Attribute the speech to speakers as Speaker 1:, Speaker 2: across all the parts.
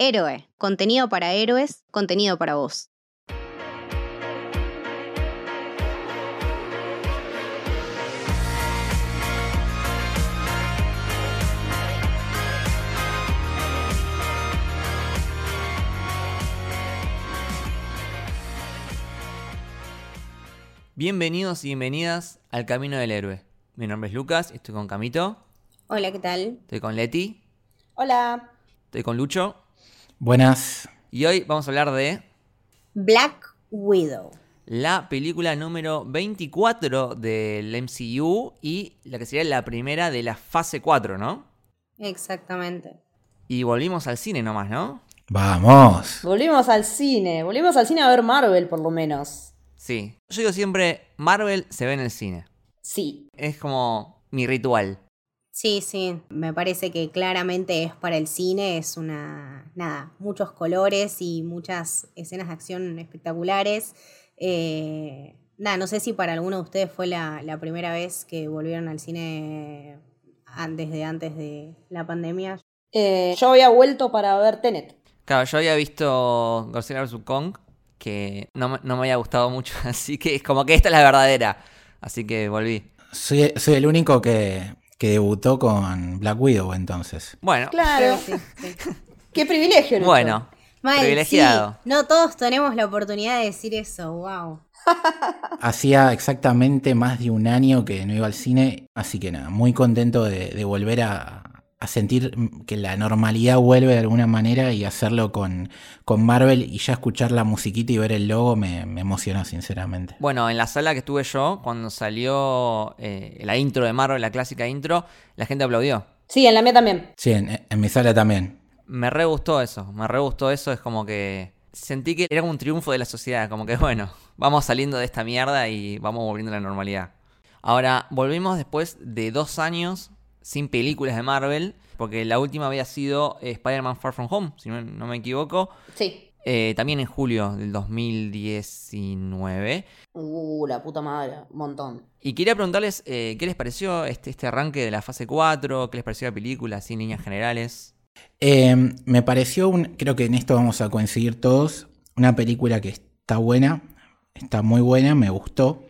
Speaker 1: Héroe, contenido para héroes, contenido para vos.
Speaker 2: Bienvenidos y bienvenidas al Camino del Héroe. Mi nombre es Lucas, estoy con Camito,
Speaker 1: Hola, ¿qué tal?
Speaker 2: estoy con Leti,
Speaker 3: Hola.
Speaker 2: estoy con Lucho
Speaker 4: Buenas.
Speaker 2: y hoy vamos a hablar de
Speaker 1: Black Widow.
Speaker 2: la película número 24 del MCU y la que sería la primera de la fase 4, ¿no?
Speaker 1: Exactamente.
Speaker 2: Y volvimos al cine nomás, ¿no?
Speaker 4: Vamos.
Speaker 3: Volvimos al cine. Volvimos al cine a ver Marvel, por lo menos.
Speaker 2: Sí. Yo digo siempre, Marvel se ve en el cine.
Speaker 3: Sí.
Speaker 2: Es como mi ritual.
Speaker 1: Sí, sí, me parece que claramente es para el cine, es una, nada, muchos colores y muchas escenas de acción espectaculares. Eh, nada, no sé si para alguno de ustedes fue la, la primera vez que volvieron al cine an- desde antes de la pandemia.
Speaker 3: Eh, yo había vuelto para ver Tenet.
Speaker 2: Claro, yo había visto Godzilla vs. Kong, que no, me- no me había gustado mucho, así que es como que esta es la verdadera. Así que volví.
Speaker 4: Soy, soy el único que, que debutó con Black Widow entonces.
Speaker 2: Bueno,
Speaker 3: Claro.
Speaker 1: Sí, sí.
Speaker 3: Qué privilegio. Lucho.
Speaker 2: bueno,
Speaker 1: Mal,
Speaker 2: privilegiado.
Speaker 1: sí. No todos tenemos la oportunidad de decir eso, wow.
Speaker 4: Hacía exactamente más de un año que no iba al cine, así que nada, muy contento de, de volver a, a sentir que la normalidad vuelve de alguna manera y hacerlo con, con Marvel y ya escuchar la musiquita y ver el logo me, me emocionó sinceramente.
Speaker 2: Bueno, en la sala que estuve yo, cuando salió eh, la intro de Marvel, la clásica intro, la gente aplaudió.
Speaker 3: Sí, en la mía también.
Speaker 4: Sí, en, en mi sala también.
Speaker 2: Me re gustó eso, me re gustó eso, es como que sentí que era como un triunfo de la sociedad, como que bueno, vamos saliendo de esta mierda y vamos volviendo a la normalidad. Ahora, volvimos después de dos años sin películas de Marvel, porque la última había sido eh, Spider-Man Far From Home, si no, no me equivoco,
Speaker 3: Sí.
Speaker 2: eh, también en julio del 2019.
Speaker 3: Uh, la puta madre. Un montón.
Speaker 2: Y quería preguntarles eh, qué les pareció este, este arranque de la fase 4, qué les pareció la película, así en líneas generales.
Speaker 4: Eh, me pareció, un, creo que en esto vamos a coincidir todos, una película que está buena, está muy buena, me gustó.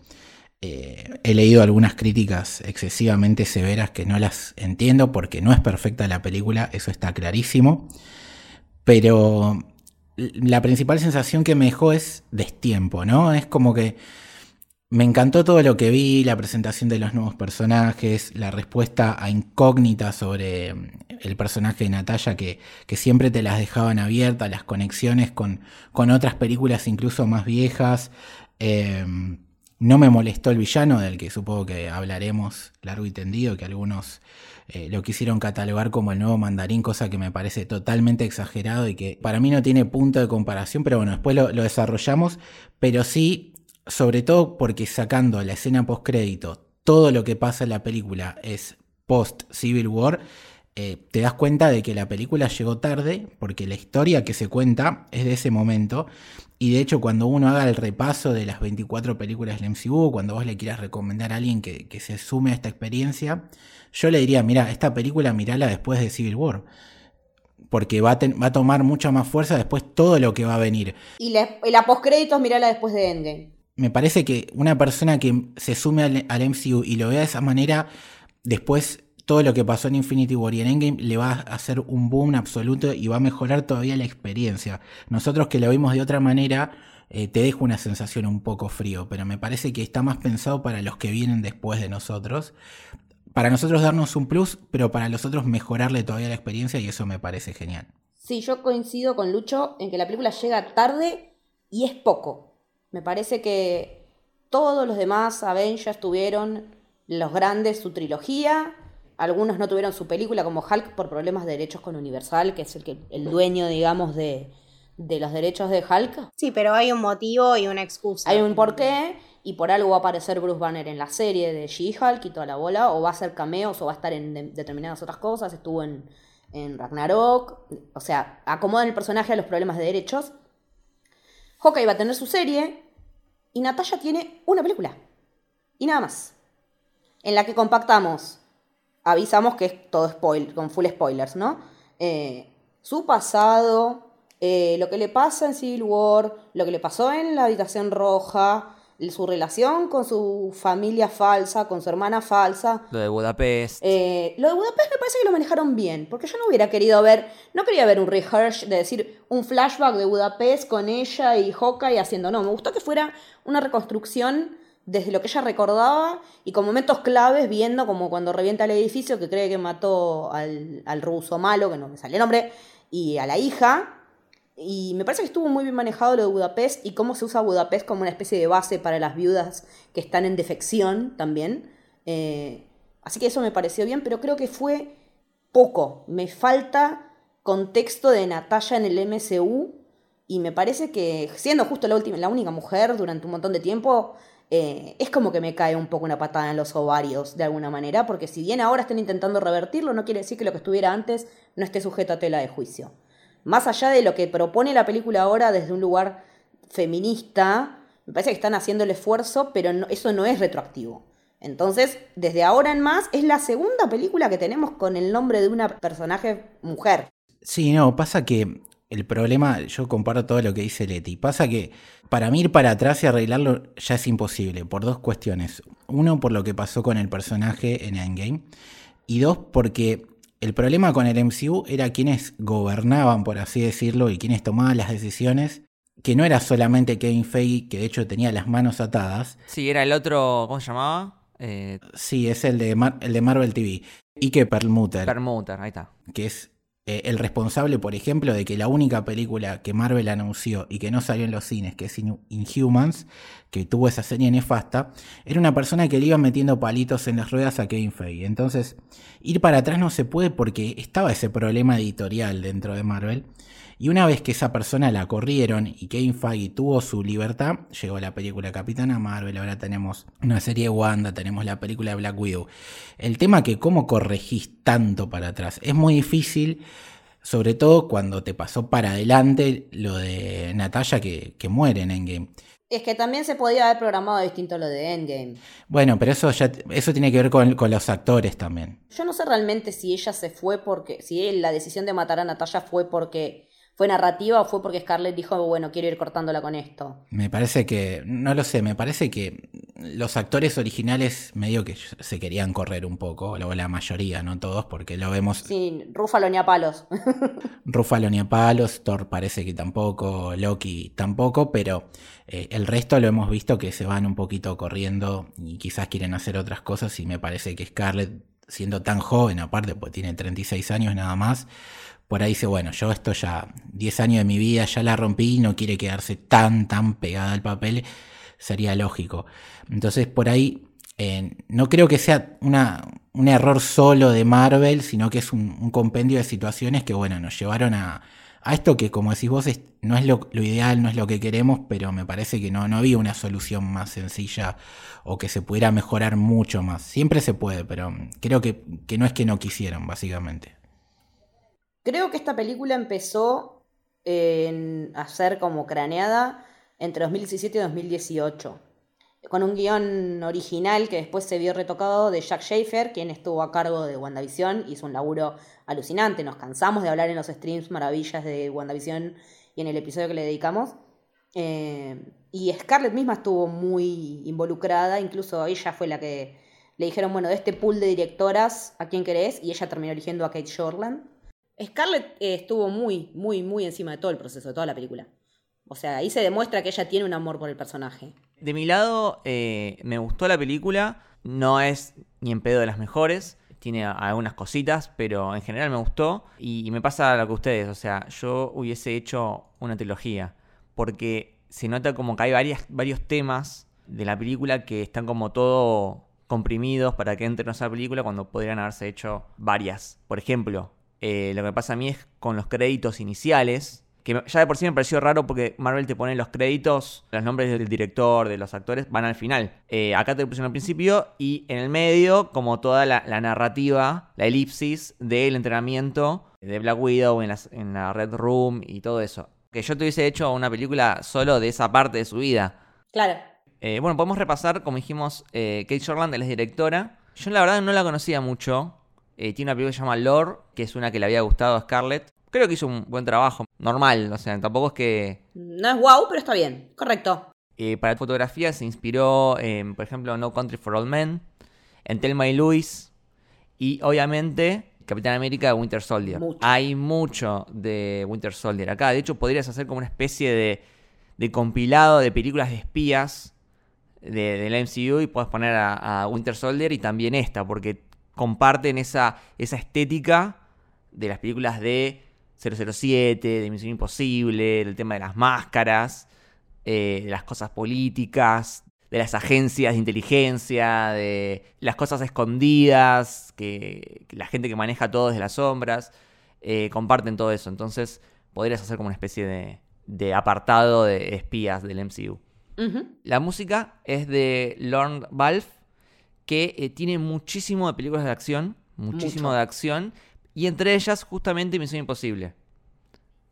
Speaker 4: Eh, he leído algunas críticas excesivamente severas que no las entiendo porque no es perfecta la película, eso está clarísimo. Pero la principal sensación que me dejó es destiempo, ¿no? Es como que me encantó todo lo que vi, la presentación de los nuevos personajes, la respuesta a incógnitas sobre mm, el personaje de Natalia que, que siempre te las dejaban abiertas, las conexiones con, con otras películas incluso más viejas. Eh, no me molestó el villano, del que supongo que hablaremos largo y tendido, que algunos eh, lo quisieron catalogar como el nuevo mandarín, cosa que me parece totalmente exagerado y que para mí no tiene punto de comparación, pero bueno, después lo, desarrollamos, pero sí, sobre todo porque sacando la escena post crédito, todo lo que pasa en la película es post Civil War, eh, te das cuenta de que la película llegó tarde, porque la historia que se cuenta es de ese momento, y de hecho cuando uno haga el repaso de las 24 películas del MCU, cuando vos le quieras recomendar a alguien que, que se sume a esta experiencia, yo le diría, mira, esta película mirala después de Civil War, porque va a, ten- va a tomar mucha más fuerza después todo lo que va a venir.
Speaker 3: Y la, la postcréditos, mirala después de Endgame.
Speaker 4: Me parece que una persona que se sume al, al MCU y lo vea de esa manera, después todo lo que pasó en Infinity War y en Endgame le va a hacer un boom absoluto y va a mejorar todavía la experiencia. Nosotros que lo vimos de otra manera, eh, te deja una sensación un poco frío, pero me parece que está más pensado para los que vienen después de nosotros. Para nosotros darnos un plus, pero para los otros mejorarle todavía la experiencia y eso me parece genial.
Speaker 3: Sí, yo coincido con Lucho en que la película llega tarde y es poco. Me parece que todos los demás Avengers tuvieron los grandes su trilogía. Algunos no tuvieron su película como Hulk por problemas de derechos con Universal, que es el, que, el dueño, digamos, de, de los derechos de Hulk.
Speaker 1: Sí, pero hay un motivo y una excusa.
Speaker 3: Hay un porqué y por algo va a aparecer Bruce Banner en la serie de She-Hulk y toda la bola, o va a hacer cameos o va a estar en de- determinadas otras cosas. Estuvo en, en Ragnarok. O sea, acomodan el personaje a los problemas de derechos. Hawkeye va a tener su serie y Natasha tiene una película. Y nada más. En la que compactamos, avisamos que es todo spoiler, con full spoilers, ¿no? Eh, su pasado, eh, lo que le pasa en Civil War, lo que le pasó en la habitación roja, su relación con su familia falsa, con su hermana falsa.
Speaker 2: Lo de Budapest.
Speaker 3: Eh, lo de Budapest me parece que lo manejaron bien, porque yo no hubiera querido ver, no quería ver un rehearse de decir un flashback de Budapest con ella y Hawkeye haciendo, no, me gustó que fuera una reconstrucción desde lo que ella recordaba y con momentos claves viendo como cuando revienta el edificio que cree que mató al, al ruso malo, que no me sale el nombre, y a la hija, y me parece que estuvo muy bien manejado lo de Budapest y cómo se usa Budapest como una especie de base para las viudas que están en defección también. Eh, así que eso me pareció bien, pero creo que fue poco. Me falta contexto de Natalia en el MCU y me parece que siendo justo la, última, la única mujer durante un montón de tiempo, eh, es como que me cae un poco una patada en los ovarios de alguna manera, porque si bien ahora están intentando revertirlo, no quiere decir que lo que estuviera antes no esté sujeto a tela de juicio más allá de lo que propone la película ahora desde un lugar feminista, me parece que están haciendo el esfuerzo, pero eso no es retroactivo. Entonces, desde ahora en más, es la segunda película que tenemos con el nombre de una personaje mujer.
Speaker 4: Sí, no, pasa que el problema, yo comparto todo lo que dice Leti, pasa que para mí ir para atrás y arreglarlo ya es imposible, por dos cuestiones. Uno, por lo que pasó con el personaje en Endgame, y dos, porque el problema con el MCU era quienes gobernaban, por así decirlo, y quienes tomaban las decisiones, que no era solamente Kevin Feige, que de hecho tenía las manos atadas.
Speaker 2: Sí, era el otro, ¿cómo se llamaba? Eh...
Speaker 4: Sí, es el de, el de Marvel TV. Y que Perlmutter.
Speaker 2: Perlmutter, ahí está.
Speaker 4: Que es eh, el responsable, por ejemplo, de que la única película que Marvel anunció y que no salió en los cines, que es Inhumans, que tuvo esa serie nefasta, era una persona que le iba metiendo palitos en las ruedas a Kevin Feige. Entonces, ir para atrás no se puede porque estaba ese problema editorial dentro de Marvel. Y una vez que esa persona la corrieron y Kevin Feige tuvo su libertad, llegó la película Capitana Marvel, ahora tenemos una serie de Wanda, tenemos la película de Black Widow. El tema que cómo corregís tanto para atrás es muy difícil, sobre todo cuando te pasó para adelante lo de Natalia que, que muere en Endgame.
Speaker 3: Es que también se podía haber programado distinto lo de Endgame.
Speaker 4: Bueno, pero eso ya eso tiene que ver con, con, los actores también.
Speaker 3: Yo no sé realmente si ella se fue porque. si la decisión de matar a Natalia fue porque ¿Fue narrativa o fue porque Scarlett dijo, bueno, quiero ir cortándola con esto?
Speaker 4: Me parece que, no lo sé, me parece que los actores originales medio que se querían correr un poco, o la mayoría, no todos, porque lo vemos...
Speaker 3: Sí, Rúfalo ni a palos.
Speaker 4: Rúfalo ni a palos, Thor parece que tampoco, Loki tampoco, pero eh, el resto lo hemos visto que se van un poquito corriendo y quizás quieren hacer otras cosas y me parece que Scarlett, siendo tan joven, aparte, pues tiene 36 años nada más, por ahí dice, bueno, yo esto ya 10 años de mi vida ya la rompí y no quiere quedarse tan, tan pegada al papel, sería lógico. Entonces por ahí eh, no creo que sea una, un error solo de Marvel, sino que es un, compendio de situaciones que, bueno, nos llevaron a, a esto que, como decís vos, no es lo, ideal, no es lo que queremos, pero me parece que no, no había una solución más sencilla o que se pudiera mejorar mucho más. Siempre se puede, pero creo que, que no es que no quisieran, básicamente.
Speaker 3: Creo que esta película empezó a ser como craneada entre 2017 y 2018, con un guion original que después se vio retocado de Jack Schaefer, quien estuvo a cargo de WandaVision, hizo un laburo alucinante, nos cansamos de hablar en los streams maravillas de WandaVision y en el episodio que le dedicamos. Eh, y Scarlett misma estuvo muy involucrada, incluso ella fue la que le dijeron, bueno, de este pool de directoras, ¿a quién querés? Y ella terminó eligiendo a Kate Shortland. Scarlett eh, estuvo muy, muy, muy encima de todo el proceso, de toda la película. O sea, ahí se demuestra que ella tiene un amor por el personaje.
Speaker 2: De mi lado, eh, me gustó la película. No es ni en pedo de las mejores. Tiene algunas cositas, pero en general me gustó. Y, me pasa lo que ustedes. O sea, yo hubiese hecho una trilogía. Porque se nota como que hay varios temas de la película que están como todo comprimidos para que entren a esa película cuando podrían haberse hecho varias. Por ejemplo, eh, lo que pasa a mí es con los créditos iniciales, que ya de por sí me pareció raro porque Marvel te pone los créditos, los nombres del director, de los actores, van al final. Eh, acá te lo pusieron al principio y en el medio, como toda la, narrativa, la elipsis del entrenamiento de Black Widow en, en la Red Room y todo eso. Que yo te hubiese hecho una película solo de esa parte de su vida.
Speaker 3: Claro.
Speaker 2: Eh, bueno, podemos repasar, como dijimos, Kate Shortland, es directora. Yo la verdad no la conocía mucho. Eh, tiene una película que se llama Lore, que es una que le había gustado a Scarlett. creo que hizo un buen trabajo, normal, o sea, tampoco es que...
Speaker 3: No es wow, pero está bien, correcto.
Speaker 2: Eh, para fotografía se inspiró en, por ejemplo, No Country for Old Men, en Thelma y Louise y obviamente Capitán América Winter Soldier.
Speaker 3: Mucho.
Speaker 2: Hay mucho de Winter Soldier acá. De hecho, podrías hacer como una especie de, de compilado de películas de espías de, del MCU y puedes poner a, a Winter Soldier y también esta, porque comparten esa, esa estética de las películas de 007, de Misión Imposible, del tema de las máscaras, eh, de las cosas políticas, de las agencias de inteligencia, de las cosas escondidas, que, que la gente que maneja todo desde las sombras, eh, comparten todo eso. Entonces podrías hacer como una especie de, de apartado de espías del MCU. La música es de Lorne Balfe, que eh, tiene muchísimo de películas de acción, muchísimo
Speaker 3: Mucho.
Speaker 2: de acción, y entre ellas justamente Misión Imposible.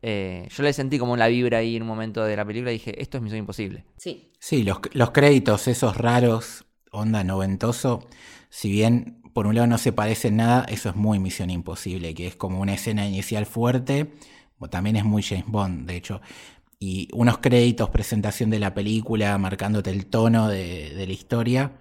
Speaker 2: Eh, yo le sentí como la vibra ahí en un momento de la película y dije, esto es Misión Imposible.
Speaker 3: Sí.
Speaker 4: Sí, los, los créditos, esos raros, onda noventoso, si bien por un lado no se parecen nada, eso es muy Misión Imposible, que es como una escena inicial fuerte, o también es muy James Bond, de hecho. Y unos créditos, presentación de la película, marcándote el tono de, de la historia,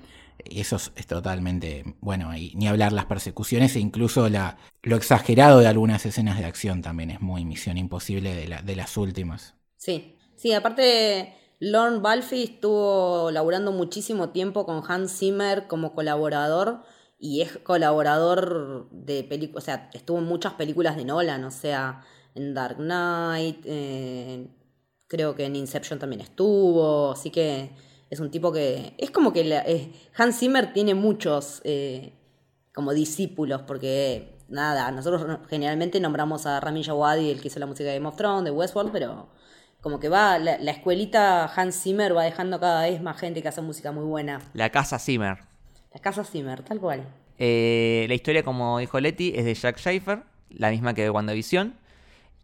Speaker 4: eso es, totalmente, bueno, y ni hablar las persecuciones e incluso la, lo exagerado de algunas escenas de acción también es muy Misión Imposible de, la- de las últimas.
Speaker 3: Sí. Sí, aparte, Lorne Balfe estuvo laburando muchísimo tiempo con Hans Zimmer como colaborador y es colaborador de películas, o sea, estuvo en muchas películas de Nolan, o sea, en Dark Knight, eh, creo que en Inception también estuvo, así que es un tipo que es como que la- eh, Hans Zimmer tiene muchos eh, como discípulos, porque nada, nosotros no- generalmente nombramos a Rami Djawadi, el que hizo la música de Game of Thrones, de Westworld, pero como que va, la, la escuelita Hans Zimmer va dejando cada vez más gente que hace música muy buena.
Speaker 2: La casa Zimmer.
Speaker 3: La casa Zimmer, tal cual.
Speaker 2: Eh, la historia, como dijo Leti, es de Jack Schaefer, la misma que de WandaVision.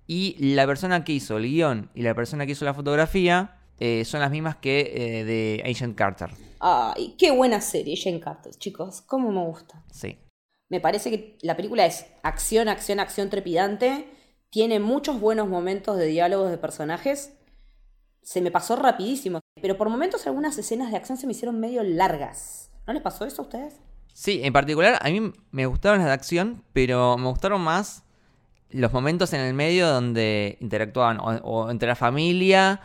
Speaker 2: Y la persona que hizo el guion y la persona que hizo la fotografía eh, son las mismas que eh, de Agent Carter.
Speaker 3: Ay, qué buena serie, Jane Carter, chicos, cómo me gusta.
Speaker 2: Sí.
Speaker 3: Me parece que la película es acción, acción, acción trepidante. Tiene muchos buenos momentos de diálogos de personajes. Se me pasó rapidísimo. Pero por momentos algunas escenas de acción se me hicieron medio largas. ¿No les pasó eso a ustedes?
Speaker 2: Sí, en particular a mí me gustaron las de acción, pero me gustaron más los momentos en el medio donde interactuaban o, o entre la familia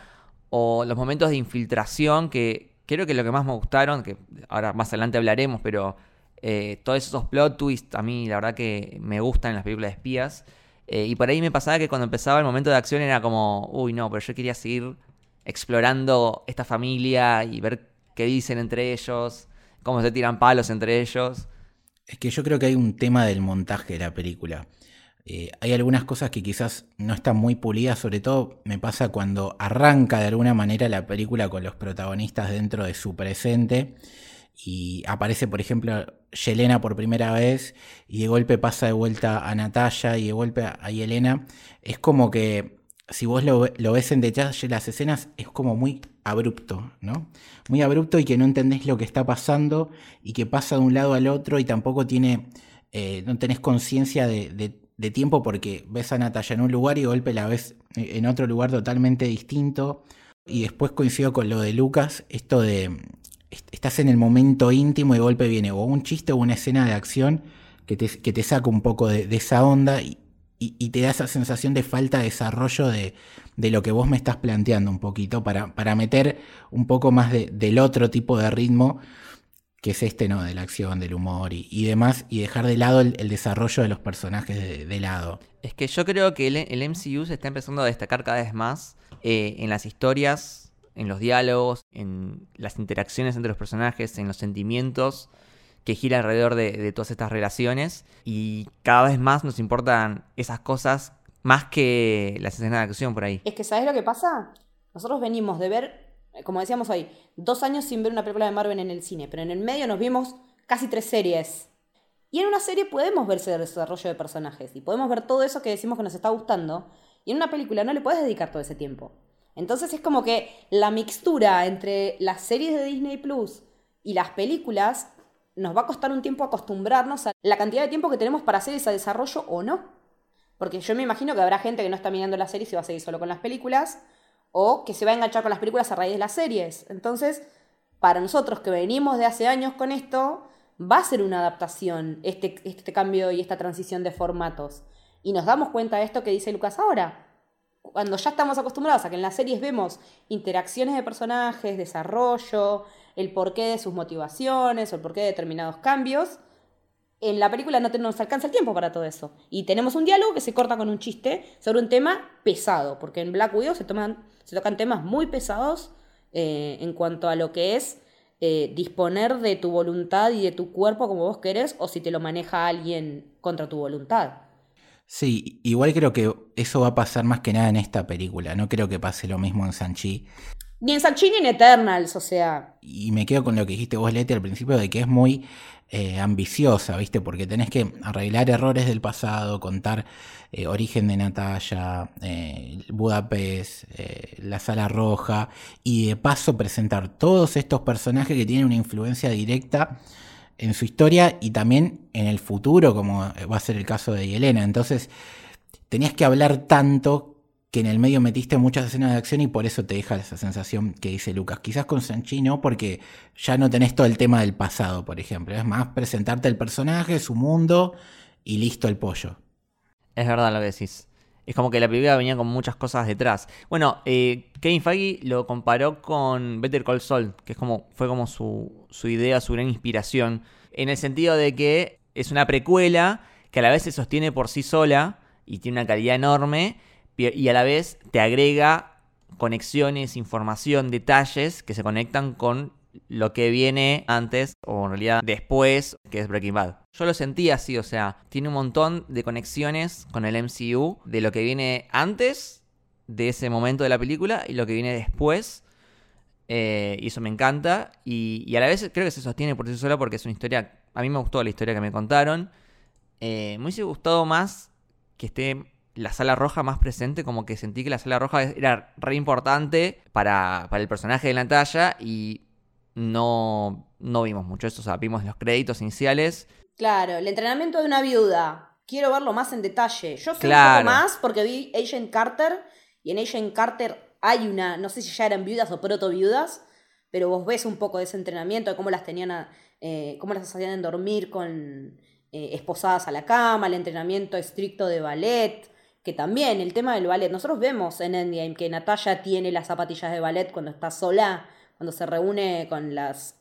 Speaker 2: o los momentos de infiltración que creo que lo que más me gustaron, que ahora más adelante hablaremos, pero eh, todos esos plot twists a mí la verdad que me gustan en las películas de espías. Eh, y por ahí me pasaba que cuando empezaba el momento de acción era como, uy no, pero yo quería seguir explorando esta familia y ver qué dicen entre ellos, cómo se tiran palos entre ellos.
Speaker 4: Es que yo creo que hay un tema del montaje de la película. Eh, hay algunas cosas que quizás no están muy pulidas, sobre todo me pasa cuando arranca de alguna manera la película con los protagonistas dentro de su presente y aparece, por ejemplo, Yelena por primera vez y de golpe pasa de vuelta a Natalia y de golpe a Yelena. Es como que si vos lo, ve- lo ves en detalle las escenas es como muy abrupto, ¿no? Muy abrupto y que no entendés lo que está pasando y que pasa de un lado al otro y tampoco tiene, eh, no tenés conciencia de- de tiempo porque ves a Natalia en un lugar y golpe la ves en otro lugar totalmente distinto. Y después coincido con lo de Lucas, esto de est- estás en el momento íntimo y golpe viene o un chiste o una escena de acción que te, que te saca un poco de, esa onda y, y- te da esa sensación de falta de desarrollo de, de lo que vos me estás planteando un poquito para, para meter un poco más de- del otro tipo de ritmo que es este, ¿no? De la acción, del humor y, y demás, y dejar de lado el, el desarrollo de los personajes de, de lado.
Speaker 2: Es que yo creo que el, el MCU se está empezando a destacar cada vez más eh, en las historias, en los diálogos, en las interacciones entre los personajes, en los sentimientos que gira alrededor de, de todas estas relaciones. Y cada vez más nos importan esas cosas más que las escenas de acción por ahí.
Speaker 3: Es que, ¿sabes lo que pasa? Nosotros venimos de ver, como decíamos hoy, dos años sin ver una película de Marvel en el cine, pero en el medio nos vimos casi tres series. Y en una serie podemos ver ese desarrollo de personajes y podemos ver todo eso que decimos que nos está gustando. Y en una película no le puedes dedicar todo ese tiempo. Entonces es como que la mixtura entre las series de Disney Plus y las películas nos va a costar un tiempo acostumbrarnos a la cantidad de tiempo que tenemos para hacer ese desarrollo o no. Porque yo me imagino que habrá gente que no está mirando la serie y va a seguir solo con las películas, o que se va a enganchar con las películas a raíz de las series. Entonces, para nosotros que venimos de hace años con esto, va a ser una adaptación este, este cambio y esta transición de formatos. Y nos damos cuenta de esto que dice Lucas ahora. Cuando ya estamos acostumbrados a que en las series vemos interacciones de personajes, desarrollo, el porqué de sus motivaciones o el porqué de determinados cambios, en la película no nos alcanza el tiempo para todo eso. Y tenemos un diálogo que se corta con un chiste sobre un tema pesado, porque en Black Widow se, toman, se tocan temas muy pesados eh, en cuanto a lo que es eh, disponer de tu voluntad y de tu cuerpo como vos querés, o si te lo maneja alguien contra tu voluntad.
Speaker 4: Sí, igual creo que eso va a pasar más que nada en esta película. No creo que pase lo mismo en Sanchi.
Speaker 3: Ni en Sanchi ni en Eternals, o sea.
Speaker 4: Y me quedo con lo que dijiste vos, Leti, al principio, de que es muy eh, ambiciosa, ¿viste? Porque tenés que arreglar errores del pasado, contar eh, origen de Natalia, eh, Budapest, la Sala Roja, y de paso presentar todos estos personajes que tienen una influencia directa en su historia y también en el futuro, como va a ser el caso de Yelena. Entonces, tenías que hablar tanto que en el medio metiste muchas escenas de acción y por eso te deja esa sensación que dice Lucas. Quizás con Sanchi no, porque ya no tenés todo el tema del pasado, por ejemplo. Es más presentarte el personaje, su mundo y listo el pollo.
Speaker 2: Es verdad lo que decís. Es como que la película venía con muchas cosas detrás. Bueno, eh, Kevin Feige lo comparó con Better Call Saul, que es como, fue como su, su idea, su gran inspiración. En el sentido de que es una precuela que a la vez se sostiene por sí sola y tiene una calidad enorme y a la vez te agrega conexiones, información, detalles que se conectan con lo que viene antes o en realidad después, que es Breaking Bad. Yo lo sentí así, o sea, tiene un montón de conexiones con el MCU de lo que viene antes de ese momento de la película y lo que viene después. Eh, y eso me encanta. Y, a la vez creo que se sostiene por sí sola porque es una historia. A mí me gustó la historia que me contaron. Eh, me hubiese gustado más que esté la sala roja más presente, como que sentí que la sala roja era re importante para, el personaje de la talla y no, no vimos mucho eso, o sea, vimos los créditos iniciales.
Speaker 3: Claro, el entrenamiento de una viuda, quiero verlo más en detalle. Yo sé un poco más porque vi Agent Carter y en Agent Carter hay una, no sé si ya eran viudas o proto viudas, pero vos ves un poco de ese entrenamiento, de cómo las tenían, eh, cómo las hacían dormir con eh, esposadas a la cama, el entrenamiento estricto de ballet, que también el tema del ballet, nosotros vemos en Endgame que Natalia tiene las zapatillas de ballet cuando está sola, cuando se reúne con las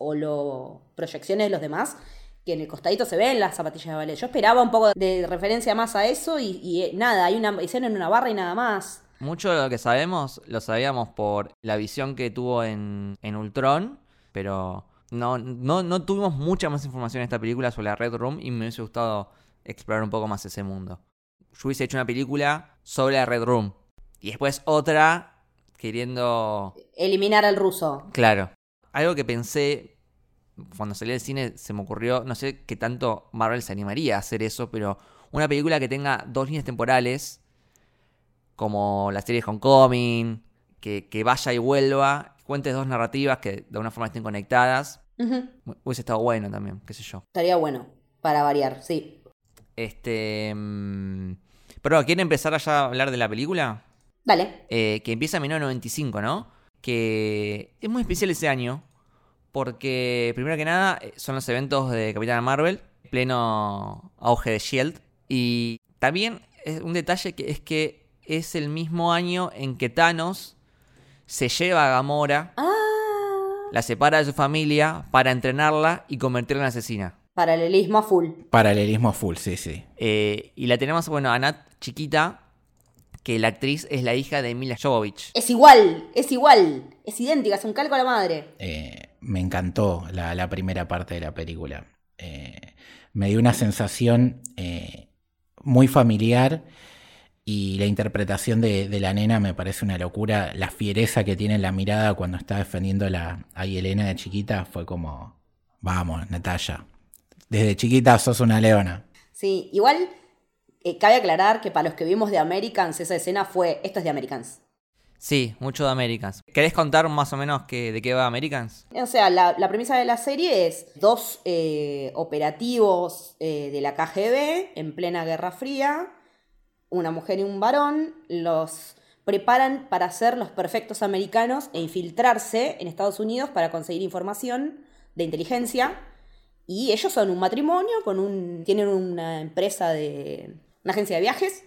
Speaker 3: proyecciones de los demás, que en el costadito se ven las zapatillas de ballet. Yo esperaba un poco de referencia más a eso y, eh, nada, hay una escena en una barra y nada más.
Speaker 2: Mucho de lo que sabemos lo sabíamos por la visión que tuvo en, en Ultron, pero no, no, no tuvimos mucha más información en esta película sobre la Red Room y me hubiese gustado explorar un poco más ese mundo yo hubiese hecho una película sobre la Red Room. Y después otra queriendo...
Speaker 3: Eliminar al ruso.
Speaker 2: Claro. Algo que pensé cuando salí del cine se me ocurrió, no sé qué tanto Marvel se animaría a hacer eso, pero una película que tenga dos líneas temporales, como la serie de Homecoming, que, que vaya y vuelva, cuentes dos narrativas que de alguna forma estén conectadas, hubiese estado bueno también, qué sé yo.
Speaker 3: Estaría bueno, para variar, sí.
Speaker 2: Este... Mm, pero, ¿quieren empezar allá a hablar de la película?
Speaker 3: Dale.
Speaker 2: Eh, que empieza en 1995, ¿no? Que es muy especial ese año. Porque, primero que nada, eh, son los eventos de Capitana Marvel, pleno auge de Shield. Y también es un detalle que es que es el mismo año en que Thanos se lleva a Gamora,
Speaker 3: ah.
Speaker 2: la separa de su familia para entrenarla y convertirla en asesina.
Speaker 3: Paralelismo a full.
Speaker 4: Paralelismo a full, sí, sí.
Speaker 2: Eh, y la tenemos, bueno, a Nat chiquita, que la actriz es la hija de Mila Jovovich.
Speaker 3: Es igual, es igual, es idéntica, es un calco a la madre.
Speaker 4: Eh, me encantó la, primera parte de la película. Eh, me dio una sensación muy familiar y la interpretación de, la nena me parece una locura. La fiereza que tiene en la mirada cuando está defendiendo a Elena de chiquita fue como, vamos, Natalia, desde chiquita sos una leona.
Speaker 3: Sí, igual eh, cabe aclarar que para los que vimos de Americans, esa escena fue, esto es de Americans.
Speaker 2: Sí, mucho de Americans. ¿Querés contar más o menos de qué va Americans?
Speaker 3: O sea, la, premisa de la serie es dos eh, operativos eh, de la KGB en plena Guerra Fría una mujer y un varón, los preparan para ser los perfectos americanos e infiltrarse en Estados Unidos para conseguir información de inteligencia. Y ellos son un matrimonio, con un, tienen una empresa de. Una agencia de viajes.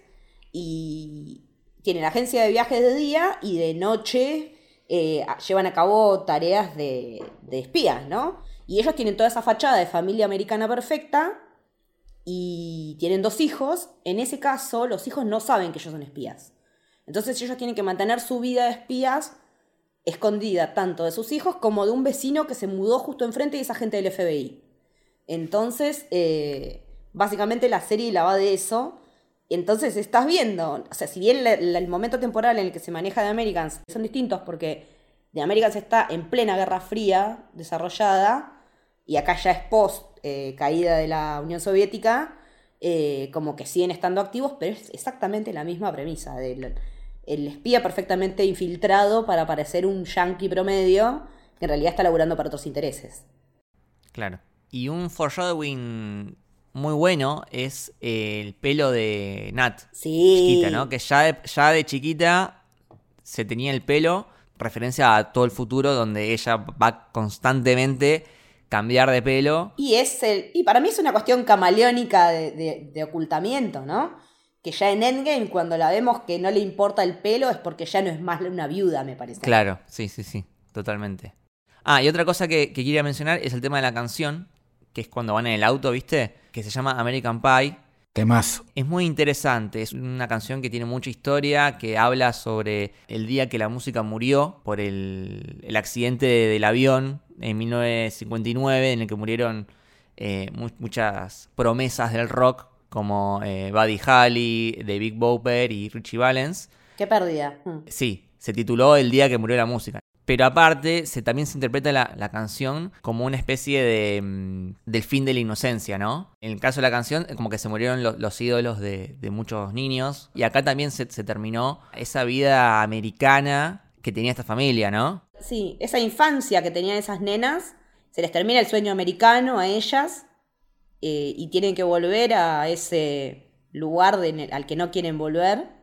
Speaker 3: Y tienen agencia de viajes de día y de noche eh, llevan a cabo tareas de, de espías, ¿no? Y ellos tienen toda esa fachada de familia americana perfecta y tienen dos hijos. En ese caso, los hijos no saben que ellos son espías. Entonces ellos tienen que mantener su vida de espías escondida tanto de sus hijos como de un vecino que se mudó justo enfrente y es agente del FBI. Entonces, eh, básicamente la serie la va de eso. Entonces estás viendo, o sea, si bien el momento temporal en el que se maneja de Americans son distintos porque de Americans está en plena Guerra Fría desarrollada y acá ya es post eh, caída de la Unión Soviética, eh, como que siguen estando activos, pero es exactamente la misma premisa del el espía perfectamente infiltrado para parecer un yankee promedio que en realidad está laburando para otros intereses.
Speaker 2: Claro. Y un foreshadowing muy bueno es el pelo de Nat.
Speaker 3: Sí.
Speaker 2: Chiquita, ¿no? Que ya de, ya de chiquita se tenía el pelo, referencia a todo el futuro donde ella va constantemente cambiar de pelo.
Speaker 3: Y es el. Y para mí es una cuestión camaleónica de, de ocultamiento, ¿no? que ya en Endgame, cuando la vemos que no le importa el pelo, es porque ya no es más una viuda, me parece.
Speaker 2: Claro, sí, sí, sí, totalmente. Ah, y otra cosa que, quería mencionar es el tema de la canción, que es cuando van en el auto, ¿viste? Que se llama American Pie.
Speaker 4: más?
Speaker 2: Es muy interesante, es una canción que tiene mucha historia, que habla sobre el día que la música murió por el, accidente del avión en 1959, en el que murieron eh, muchas promesas del rock como eh, Buddy Holly, The Big Bopper y Richie Valens.
Speaker 3: Qué pérdida.
Speaker 2: Mm. Sí, se tituló El día que murió la música. Pero aparte, se, también se interpreta la, canción como una especie de, mm, del fin de la inocencia, ¿no? En el caso de la canción, como que se murieron los ídolos de, muchos niños. Y acá también se, terminó esa vida americana que tenía esta familia, ¿no?
Speaker 3: Sí, esa infancia que tenían esas nenas, se les termina el sueño americano a ellas eh, y tienen que volver a ese lugar al que no quieren volver.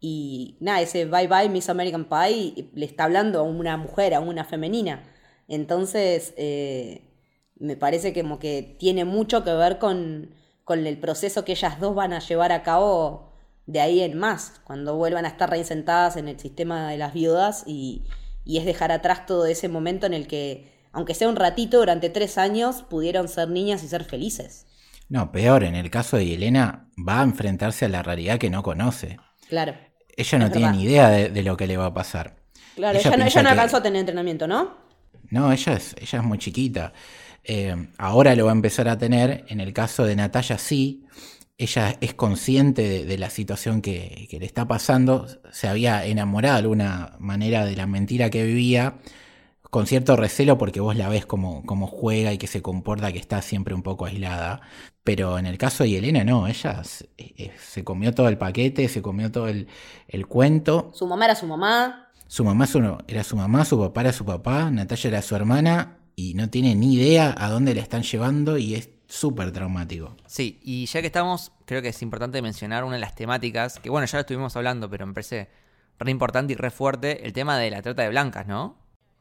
Speaker 3: Y nada, ese bye bye Miss American Pie le está hablando a una mujer, a una femenina. Entonces, eh, me parece que como que tiene mucho que ver con, con el proceso que ellas dos van a llevar a cabo de ahí en más, cuando vuelvan a estar reinsentadas en el sistema de las viudas y, y es dejar atrás todo ese momento en el que aunque sea un ratito, durante tres años pudieron ser niñas y ser felices.
Speaker 4: No, peor, en el caso de Elena, va a enfrentarse a la realidad que no conoce.
Speaker 3: Claro.
Speaker 4: Ella no tiene ni idea de, lo que le va a pasar.
Speaker 3: Claro, ella, no, ella no alcanzó a tener entrenamiento, ¿no?
Speaker 4: No, ella es, ella es muy chiquita. Eh, ahora lo va a empezar a tener. En el caso de Natalia, sí. Ella es consciente de, la situación que, que, le está pasando. Se había enamorado de alguna manera de la mentira que vivía con cierto recelo porque vos la ves como, como juega y que se comporta, que está siempre un poco aislada. Pero en el caso de Elena, no, ella eh, se, comió todo el paquete, se comió todo el, cuento.
Speaker 3: Su mamá era su mamá.
Speaker 4: Su mamá era su mamá, su papá era su papá, Natalia era su hermana y no tiene ni idea a dónde la están llevando y es súper traumático.
Speaker 2: Sí, y ya que estamos, creo que es importante mencionar una de las temáticas, que bueno, ya lo estuvimos hablando, pero me parece re importante y re fuerte, el tema de la trata de blancas, ¿no?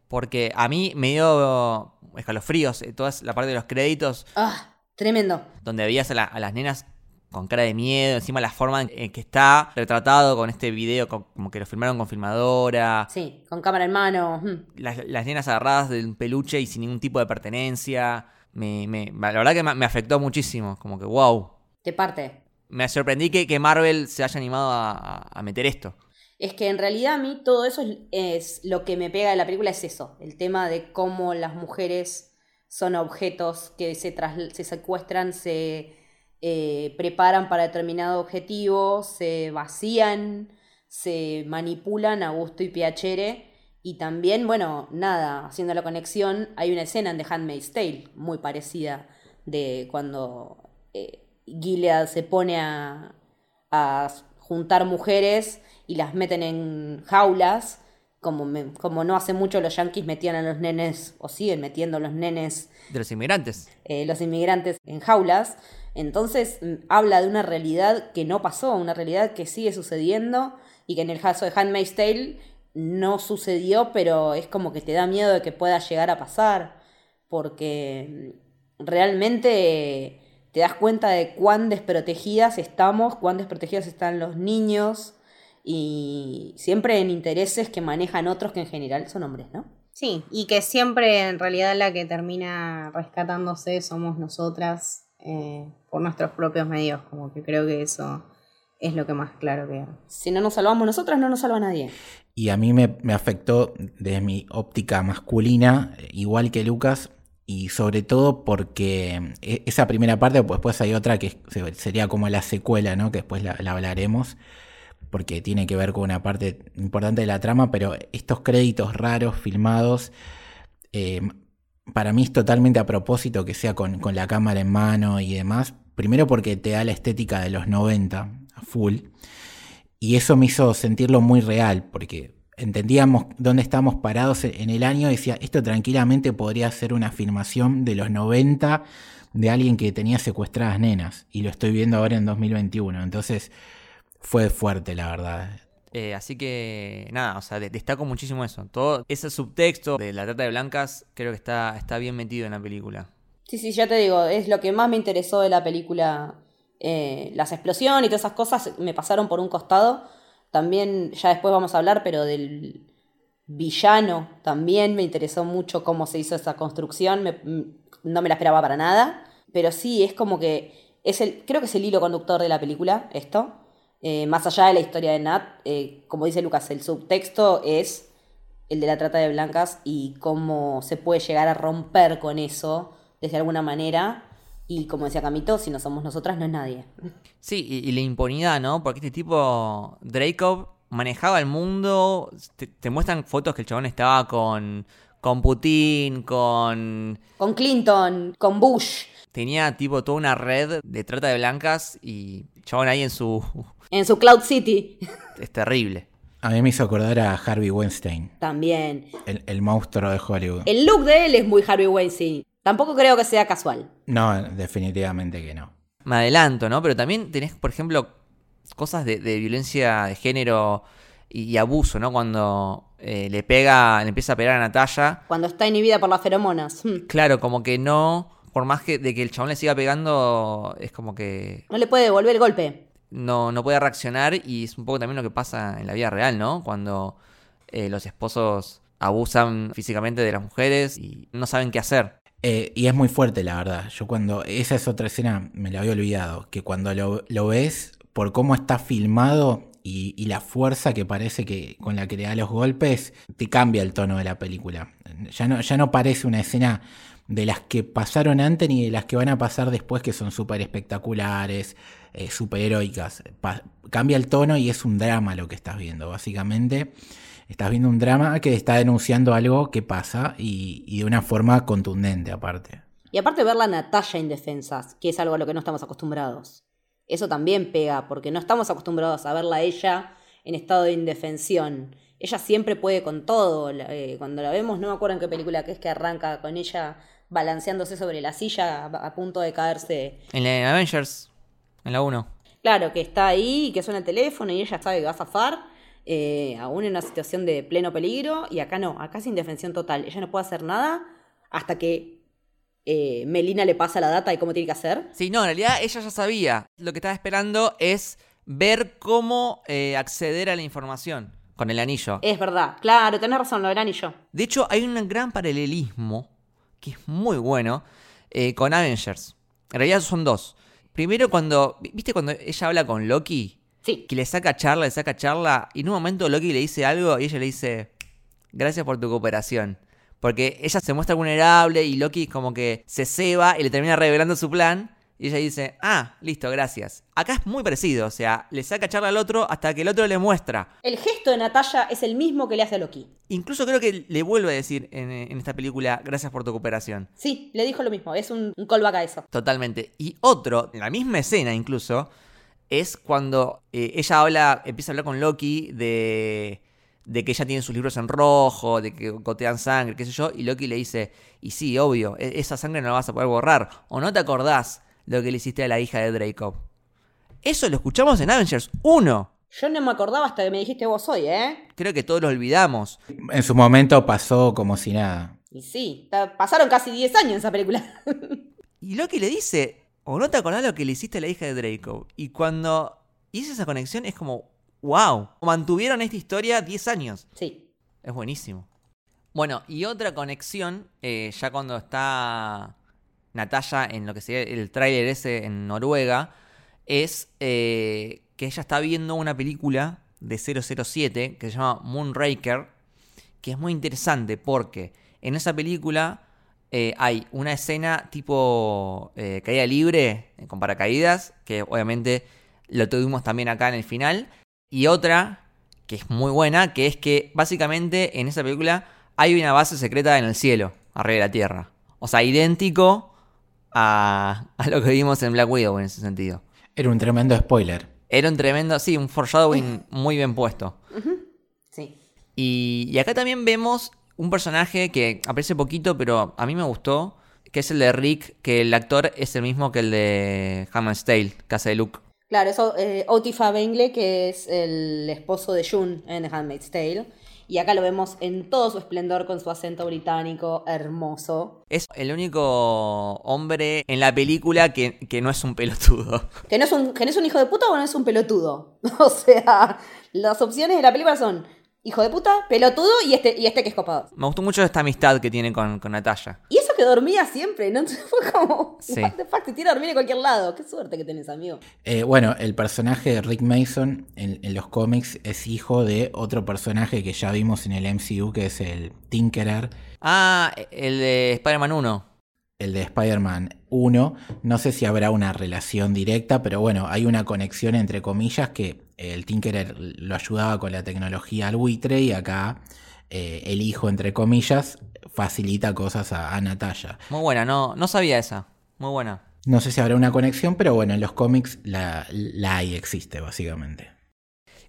Speaker 2: Porque a mí me dio escalofríos eh, toda la parte de los créditos.
Speaker 3: ¡Ah! Tremendo.
Speaker 2: Donde veías a, las nenas con cara de miedo, encima la forma en que está retratado con este video, como que lo filmaron con filmadora.
Speaker 3: Sí, con cámara en mano.
Speaker 2: Las, nenas agarradas del peluche y sin ningún tipo de pertenencia. Me, la verdad que me, afectó muchísimo, como que wow.
Speaker 3: De parte.
Speaker 2: Me sorprendí que, que Marvel se haya animado a meter esto
Speaker 3: es que en realidad a mí todo eso es, lo que me pega de la película es eso, el tema de cómo las mujeres son objetos que se, se secuestran, se eh, preparan para determinado objetivo, se vacían, se manipulan a gusto y piacere. Y también, bueno, nada, haciendo la conexión, hay una escena en The Handmaid's Tale muy parecida de cuando eh, Gilead se pone a, a juntar mujeres y las meten en jaulas, como, como no hace mucho los yanquis metían a los nenes, o siguen metiendo a los nenes.
Speaker 2: De los inmigrantes.
Speaker 3: Eh, los inmigrantes en jaulas. Entonces mm, habla de una realidad que no pasó, una realidad que sigue sucediendo y que en el caso de Handmaid's Tale no sucedió, pero es como que te da miedo de que pueda llegar a pasar, porque mm, realmente te das cuenta de cuán desprotegidas estamos, cuán desprotegidos están los niños y siempre en intereses que manejan otros que en general son hombres, ¿no?
Speaker 1: Sí, y que siempre en realidad la que termina rescatándose somos nosotras eh, por nuestros propios medios, como que creo que eso es lo que más claro queda.
Speaker 3: Si no nos salvamos nosotras, no nos salva nadie.
Speaker 4: Y a mí me, me afectó desde mi óptica masculina, igual que Lucas, y sobre todo porque e, esa primera parte, pues después hay otra que sería como la secuela, ¿no? Que después la, hablaremos, porque tiene que ver con una parte importante de la trama, pero estos créditos raros filmados, eh, para mí es totalmente a propósito que sea con, la cámara en mano y demás. Primero porque te da la estética de los 90 a full. Y eso me hizo sentirlo muy real, porque entendíamos dónde estábamos parados en el año, decía, esto tranquilamente podría ser una afirmación de los 90 de alguien que tenía secuestradas nenas, y lo estoy viendo ahora en 2021, entonces fue fuerte, la verdad.
Speaker 2: Eh, así que nada, o sea, destaco muchísimo eso. Todo ese subtexto de la trata de blancas creo que está, está bien metido en la película.
Speaker 3: Sí, sí, ya te digo, es lo que más me interesó de la película. Eh, las explosiones y todas esas cosas me pasaron por un costado también, ya después vamos a hablar, pero del villano también me interesó mucho cómo se hizo esa construcción. Mm, no me la esperaba para nada. Pero sí, es como que. Es el, creo que es el hilo conductor de la película, esto. Eh, más allá de la historia de Nat, eh, como dice Lucas, el subtexto es el de la trata de blancas y cómo se puede llegar a romper con eso desde alguna manera y como decía Camito, si no somos nosotras, no es nadie.
Speaker 2: Sí, y, la impunidad, ¿no? Porque este tipo, Dracov, manejaba el mundo. Te, muestran fotos que el chabón estaba con, con Putin, con.
Speaker 3: Con Clinton, con Bush.
Speaker 2: Tenía tipo toda una red de trata de blancas y el chabón ahí en su.
Speaker 3: En su Cloud City.
Speaker 2: Es terrible.
Speaker 4: A mí me hizo acordar a Harvey Weinstein.
Speaker 3: También.
Speaker 4: El, el monstruo de Hollywood.
Speaker 3: El look de él es muy Harvey Weinstein. Tampoco creo que sea casual.
Speaker 4: No, definitivamente que no.
Speaker 2: Me adelanto, ¿no? Pero también tenés, por ejemplo, cosas de, violencia de género y, abuso, ¿no? Cuando eh, le pega, le empieza a pegar a Natalia.
Speaker 3: Cuando está inhibida por las feromonas.
Speaker 2: Hmm. Claro, como que no, por más que de que el chabón le siga pegando, es como que...
Speaker 3: No le puede devolver el golpe.
Speaker 2: No, no puede reaccionar y es un poco también lo que pasa en la vida real, ¿no? Cuando eh, los esposos abusan físicamente de las mujeres y no saben qué hacer.
Speaker 4: Eh, y es muy fuerte, la verdad. Yo cuando. Esa es otra escena, me la había olvidado. Que cuando lo, ves, por cómo está filmado y, la fuerza que parece que con la que le da los golpes, te cambia el tono de la película. Ya no, ya no parece una escena de las que pasaron antes ni de las que van a pasar después, que son súper espectaculares, eh, súper heroicas. cambia el tono y es un drama lo que estás viendo, básicamente estás viendo un drama que está denunciando algo que pasa y, de una forma contundente aparte.
Speaker 3: Y aparte ver la Natalia indefensas, que es algo a lo que no estamos acostumbrados. Eso también pega, porque no estamos acostumbrados a verla a ella en estado de indefensión. Ella siempre puede con todo. Eh, cuando la vemos, no me acuerdo en qué película que es que arranca con ella balanceándose sobre la silla a, punto de caerse.
Speaker 2: En la Avengers, en la 1.
Speaker 3: Claro, que está ahí, que suena el teléfono y ella sabe que va a zafar eh, aún en una situación de pleno peligro, y acá no, acá es indefensión total. Ella no puede hacer nada hasta que eh, Melina le pasa la data y cómo tiene que hacer.
Speaker 2: Sí, no, en realidad ella ya sabía. Lo que estaba esperando es ver cómo eh, acceder a la información con el anillo.
Speaker 3: Es verdad, claro, tenés razón, lo del anillo.
Speaker 2: De hecho, hay un gran paralelismo que es muy bueno con Avengers. En realidad son dos. Primero cuando, ¿viste cuando ella habla con Loki? Que le saca charla, le saca charla. Y en un momento Loki le dice algo y ella le dice: Gracias por tu cooperación. Porque ella se muestra vulnerable y Loki como que se ceba y le termina revelando su plan. Y ella dice, ah, listo, gracias. Acá es muy parecido, o sea, le saca charla al otro hasta que el otro le muestra.
Speaker 3: El gesto de Natalia es el mismo que le hace a Loki.
Speaker 2: Incluso creo que le vuelve a decir en, esta película, gracias por tu cooperación.
Speaker 3: Sí, le dijo lo mismo, es un, un callback a eso.
Speaker 2: Totalmente. Y otro, en la misma escena incluso, es cuando eh, ella habla, empieza a hablar con Loki de, de que ella tiene sus libros en rojo, de que gotean sangre, qué sé yo, y Loki le dice, y sí, obvio, e-, esa sangre no la vas a poder borrar, o no te acordás lo que le hiciste a la hija de Draco. Eso lo escuchamos en Avengers 1.
Speaker 3: Yo no me acordaba hasta que me dijiste vos hoy, ¿eh?
Speaker 2: Creo que todos lo olvidamos.
Speaker 4: En su momento pasó como si nada.
Speaker 3: Y sí, pasaron casi 10 años en esa película.
Speaker 2: Y Loki le dice, o no te acordás lo que le hiciste a la hija de Draco. Y cuando hice esa conexión es como, wow, mantuvieron esta historia 10 años.
Speaker 3: sí.
Speaker 2: Es buenísimo. Bueno, y otra conexión, eh, ya cuando está Natalia en lo que sería el tráiler ese en Noruega, es eh, que ella está viendo una película de 007 que se llama Moonraker, que es muy interesante porque en esa película eh, hay una escena tipo eh, caída libre con paracaídas, que obviamente lo tuvimos también acá en el final, y otra que es muy buena, que es que básicamente en esa película hay una base secreta en el cielo, arriba de la Tierra. O sea, idéntico a, a lo que vimos en Black Widow en ese sentido.
Speaker 4: Era un tremendo spoiler.
Speaker 2: Era un tremendo, sí, un foreshadowing muy bien puesto.
Speaker 3: Sí.
Speaker 2: Y, y acá también vemos un personaje que aparece poquito, pero a mí me gustó, que es el de Rick, que el actor es el mismo que el de Handmaid's Tale, casa de Luke.
Speaker 3: Claro, eso, eh, Otifa Bengle, que es el esposo de June en The Handmaid's Tale. Y acá lo vemos en todo su esplendor con su acento británico hermoso.
Speaker 2: Es el único hombre en la película que, que no es un pelotudo.
Speaker 3: Que no, es un, que no es un hijo de puta o no es un pelotudo. O sea, las opciones de la película son hijo de puta, pelotudo y este, y este que es copado.
Speaker 2: Me gustó mucho esta amistad que tiene con, con Natalia.
Speaker 3: Y que dormía siempre, ¿no? Fue como,
Speaker 2: Sí.
Speaker 3: what the fuck, te tiene a dormir en cualquier lado. Qué suerte que tenés, amigo.
Speaker 4: Eh, bueno, el personaje de Rick Mason en, en los cómics es hijo de otro personaje que ya vimos en el MCU, que es el Tinkerer,
Speaker 2: Ah, el de Spider-Man 1.
Speaker 4: el de Spider-Man 1. No sé si habrá una relación directa, pero bueno, hay una conexión entre comillas que el Tinkerer lo ayudaba con la tecnología al buitre y acá eh, el hijo, entre comillas, facilita cosas a, a Natalia.
Speaker 2: Muy buena, no, no sabía esa. Muy buena.
Speaker 4: No sé si habrá una conexión, pero bueno, en los cómics la, la hay, existe básicamente.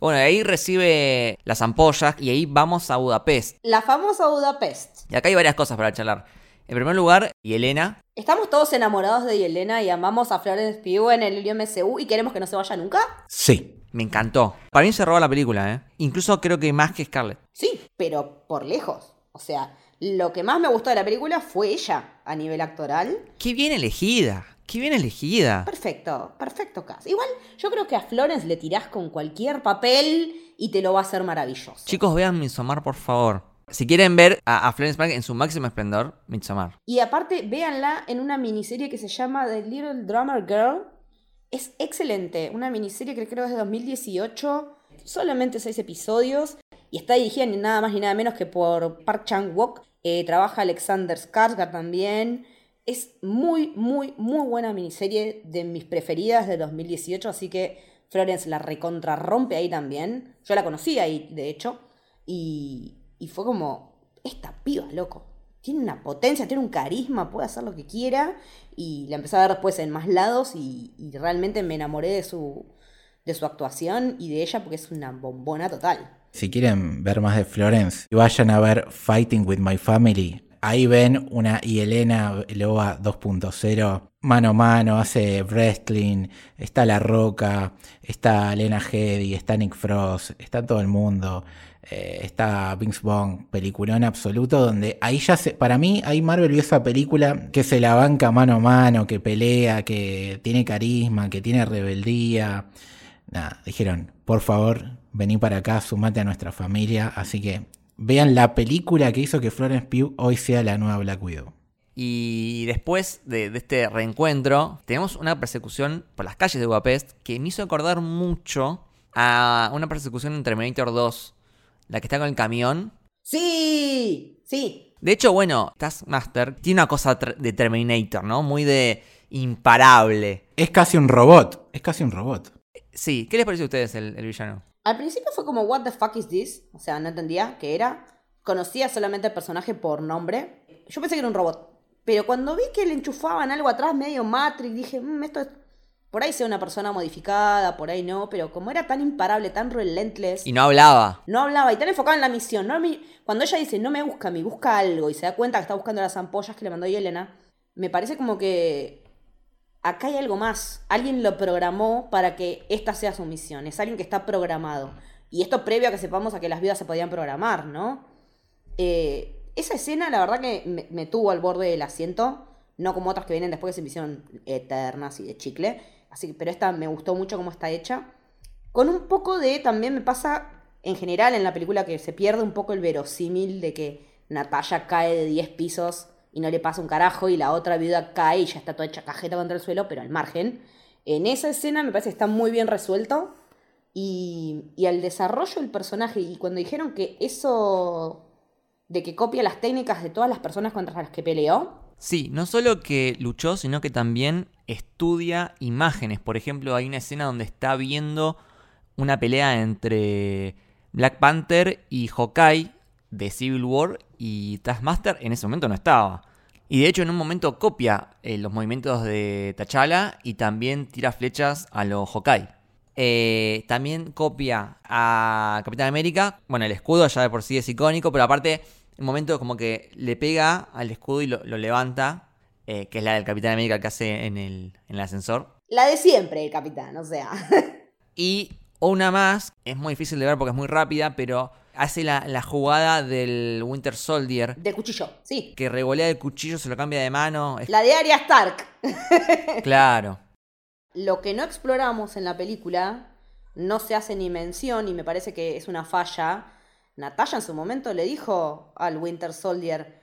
Speaker 2: Bueno, de ahí recibe las ampollas y ahí vamos a Budapest.
Speaker 3: La famosa Budapest.
Speaker 2: Y acá hay varias cosas para charlar. En primer lugar, Yelena.
Speaker 3: ¿Estamos todos enamorados de Yelena y amamos a Florence Pugh en el MCU y queremos que no se vaya nunca?
Speaker 4: Sí,
Speaker 2: Me encantó. Para mí se robó la película, ¿eh? Incluso creo que más que Scarlett.
Speaker 3: Sí, pero por lejos. O sea, lo que más me gustó de la película fue ella a nivel actoral.
Speaker 2: Qué bien elegida. Qué bien elegida.
Speaker 3: Perfecto, perfecto cast. Igual yo creo que a Florence le tirás con cualquier papel y te lo va a hacer maravilloso.
Speaker 2: Chicos, vean Midsommar, por favor. Si quieren ver a, a Florence Pugh en su máximo esplendor, Midsommar.
Speaker 3: Y aparte, véanla en una miniserie que se llama The Little Drummer Girl. Es excelente. Una miniserie que creo es de 2018. Solamente seis episodios. Y está dirigida ni nada más ni nada menos que por Park Chan-wook. Eh, trabaja Alexander Skarsgård también. Es muy, muy, muy buena miniserie. De mis preferidas de 2018. Así que Florence la recontra rompe ahí también. Yo la conocí ahí, de hecho. Y, y fue como, esta piba, loco. Tiene una potencia, tiene un carisma, puede hacer lo que quiera. Y la empecé a ver después en más lados y, realmente me enamoré de su, de su actuación y de ella porque es una bombona total.
Speaker 4: Si quieren ver más de Florence, vayan a ver Fighting with My Family. Ahí ven una Yelena Loa 2.0, mano a mano, hace wrestling, está La Roca, está Lena Headey, está Nick Frost, está todo el mundo, eh, está Vince Vaughn, peliculón absoluto, donde ahí ya se, para mí, ahí Marvel vio esa película que se la banca mano a mano, que pelea, que tiene carisma, que tiene rebeldía. Nada, dijeron, por favor, vení para acá, sumate a nuestra familia. Así que vean la película que hizo que Florence Pugh hoy sea la nueva Black Widow.
Speaker 2: Y después de, de este reencuentro, tenemos una persecución por las calles de Budapest que me hizo acordar mucho a una persecución en Terminator 2, la que está con el camión.
Speaker 3: Sí, sí.
Speaker 2: De hecho, bueno, Taskmaster tiene una cosa de Terminator, ¿no? Muy de imparable.
Speaker 4: Es casi un robot, es casi un robot.
Speaker 2: Sí, ¿qué les parece a ustedes el, el villano?
Speaker 3: Al principio fue como, what the fuck is this? O sea, no entendía qué era. Conocía solamente al personaje por nombre. Yo pensé que era un robot. Pero cuando vi que le enchufaban algo atrás, medio Matrix, dije, "Mm, esto es... Por ahí sea una persona modificada, por ahí no, pero como era tan imparable, tan relentless,
Speaker 2: Y no hablaba.
Speaker 3: no hablaba y tan enfocada en la misión. No me- Cuando ella dice, no me busca, me busca algo y se da cuenta que está buscando las ampollas que le mandó Yelena, me parece como que acá hay algo más. Alguien lo programó para que esta sea su misión. Es alguien que está programado. Y esto previo a que sepamos a que las vidas se podían programar, ¿no? Eh, esa escena, la verdad que me, me, tuvo al borde del asiento. No como otras que vienen después que se me hicieron eternas y de chicle. Pero esta me gustó mucho cómo está hecha. Con un poco de, también me pasa en general en la película que se pierde un poco el verosímil de que Natalia cae de 10 pisos y no le pasa un carajo y la otra viuda cae y ya está toda hecha cajeta contra el suelo, pero al margen. En esa escena me parece que está muy bien resuelto y, y al desarrollo del personaje y cuando dijeron que eso de que copia las técnicas de todas las personas contra las que peleó.
Speaker 2: Sí, no solo que luchó, sino que también estudia imágenes. Por ejemplo, hay una escena donde está viendo una pelea entre Black Panther y Hawkeye de Civil War y Taskmaster en ese momento no estaba. Y de hecho en un momento copia eh, los movimientos de T'Challa y también tira flechas a los Hawkeye. Eh, también copia a Capitán América. Bueno, el escudo ya de por sí es icónico, pero aparte, un momento como que le pega al escudo y lo, levanta, eh, que es la del Capitán América que hace en el, en el ascensor.
Speaker 3: La de siempre, el Capitán, o sea.
Speaker 2: y una más, es muy difícil de ver porque es muy rápida, pero hace la, jugada del Winter Soldier.
Speaker 3: De cuchillo, sí.
Speaker 2: Que revolea el cuchillo, se lo cambia de mano.
Speaker 3: La de Arya Stark.
Speaker 2: claro.
Speaker 3: Lo que no exploramos en la película no se hace ni mención y me parece que es una falla. Natalia en su momento le dijo al Winter Soldier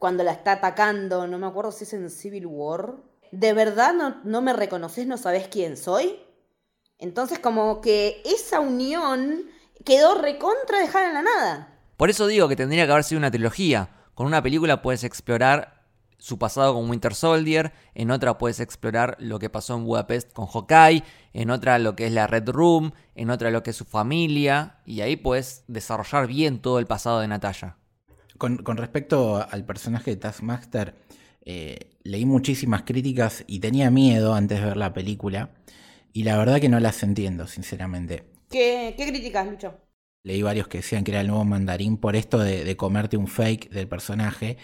Speaker 3: cuando la está atacando, no me acuerdo si es en Civil War, ¿de verdad no, no me reconoces, no sabes quién soy? Entonces como que esa unión quedó recontra dejada en la nada.
Speaker 2: Por eso digo que tendría que haber sido una trilogía. Con una película puedes explorar su pasado con Winter Soldier, en otra puedes explorar lo que pasó en Budapest con Hawkeye, en otra lo que es la Red Room, en otra lo que es su familia, y ahí puedes desarrollar bien todo el pasado de Natalia.
Speaker 4: Con, respecto al personaje de Taskmaster, eh, leí muchísimas críticas y tenía miedo antes de ver la película, y la verdad que no las entiendo, sinceramente.
Speaker 3: ¿Qué, qué críticas, Lucho?
Speaker 4: Leí varios que decían que era el nuevo mandarín por esto de, comerte un fake del personaje.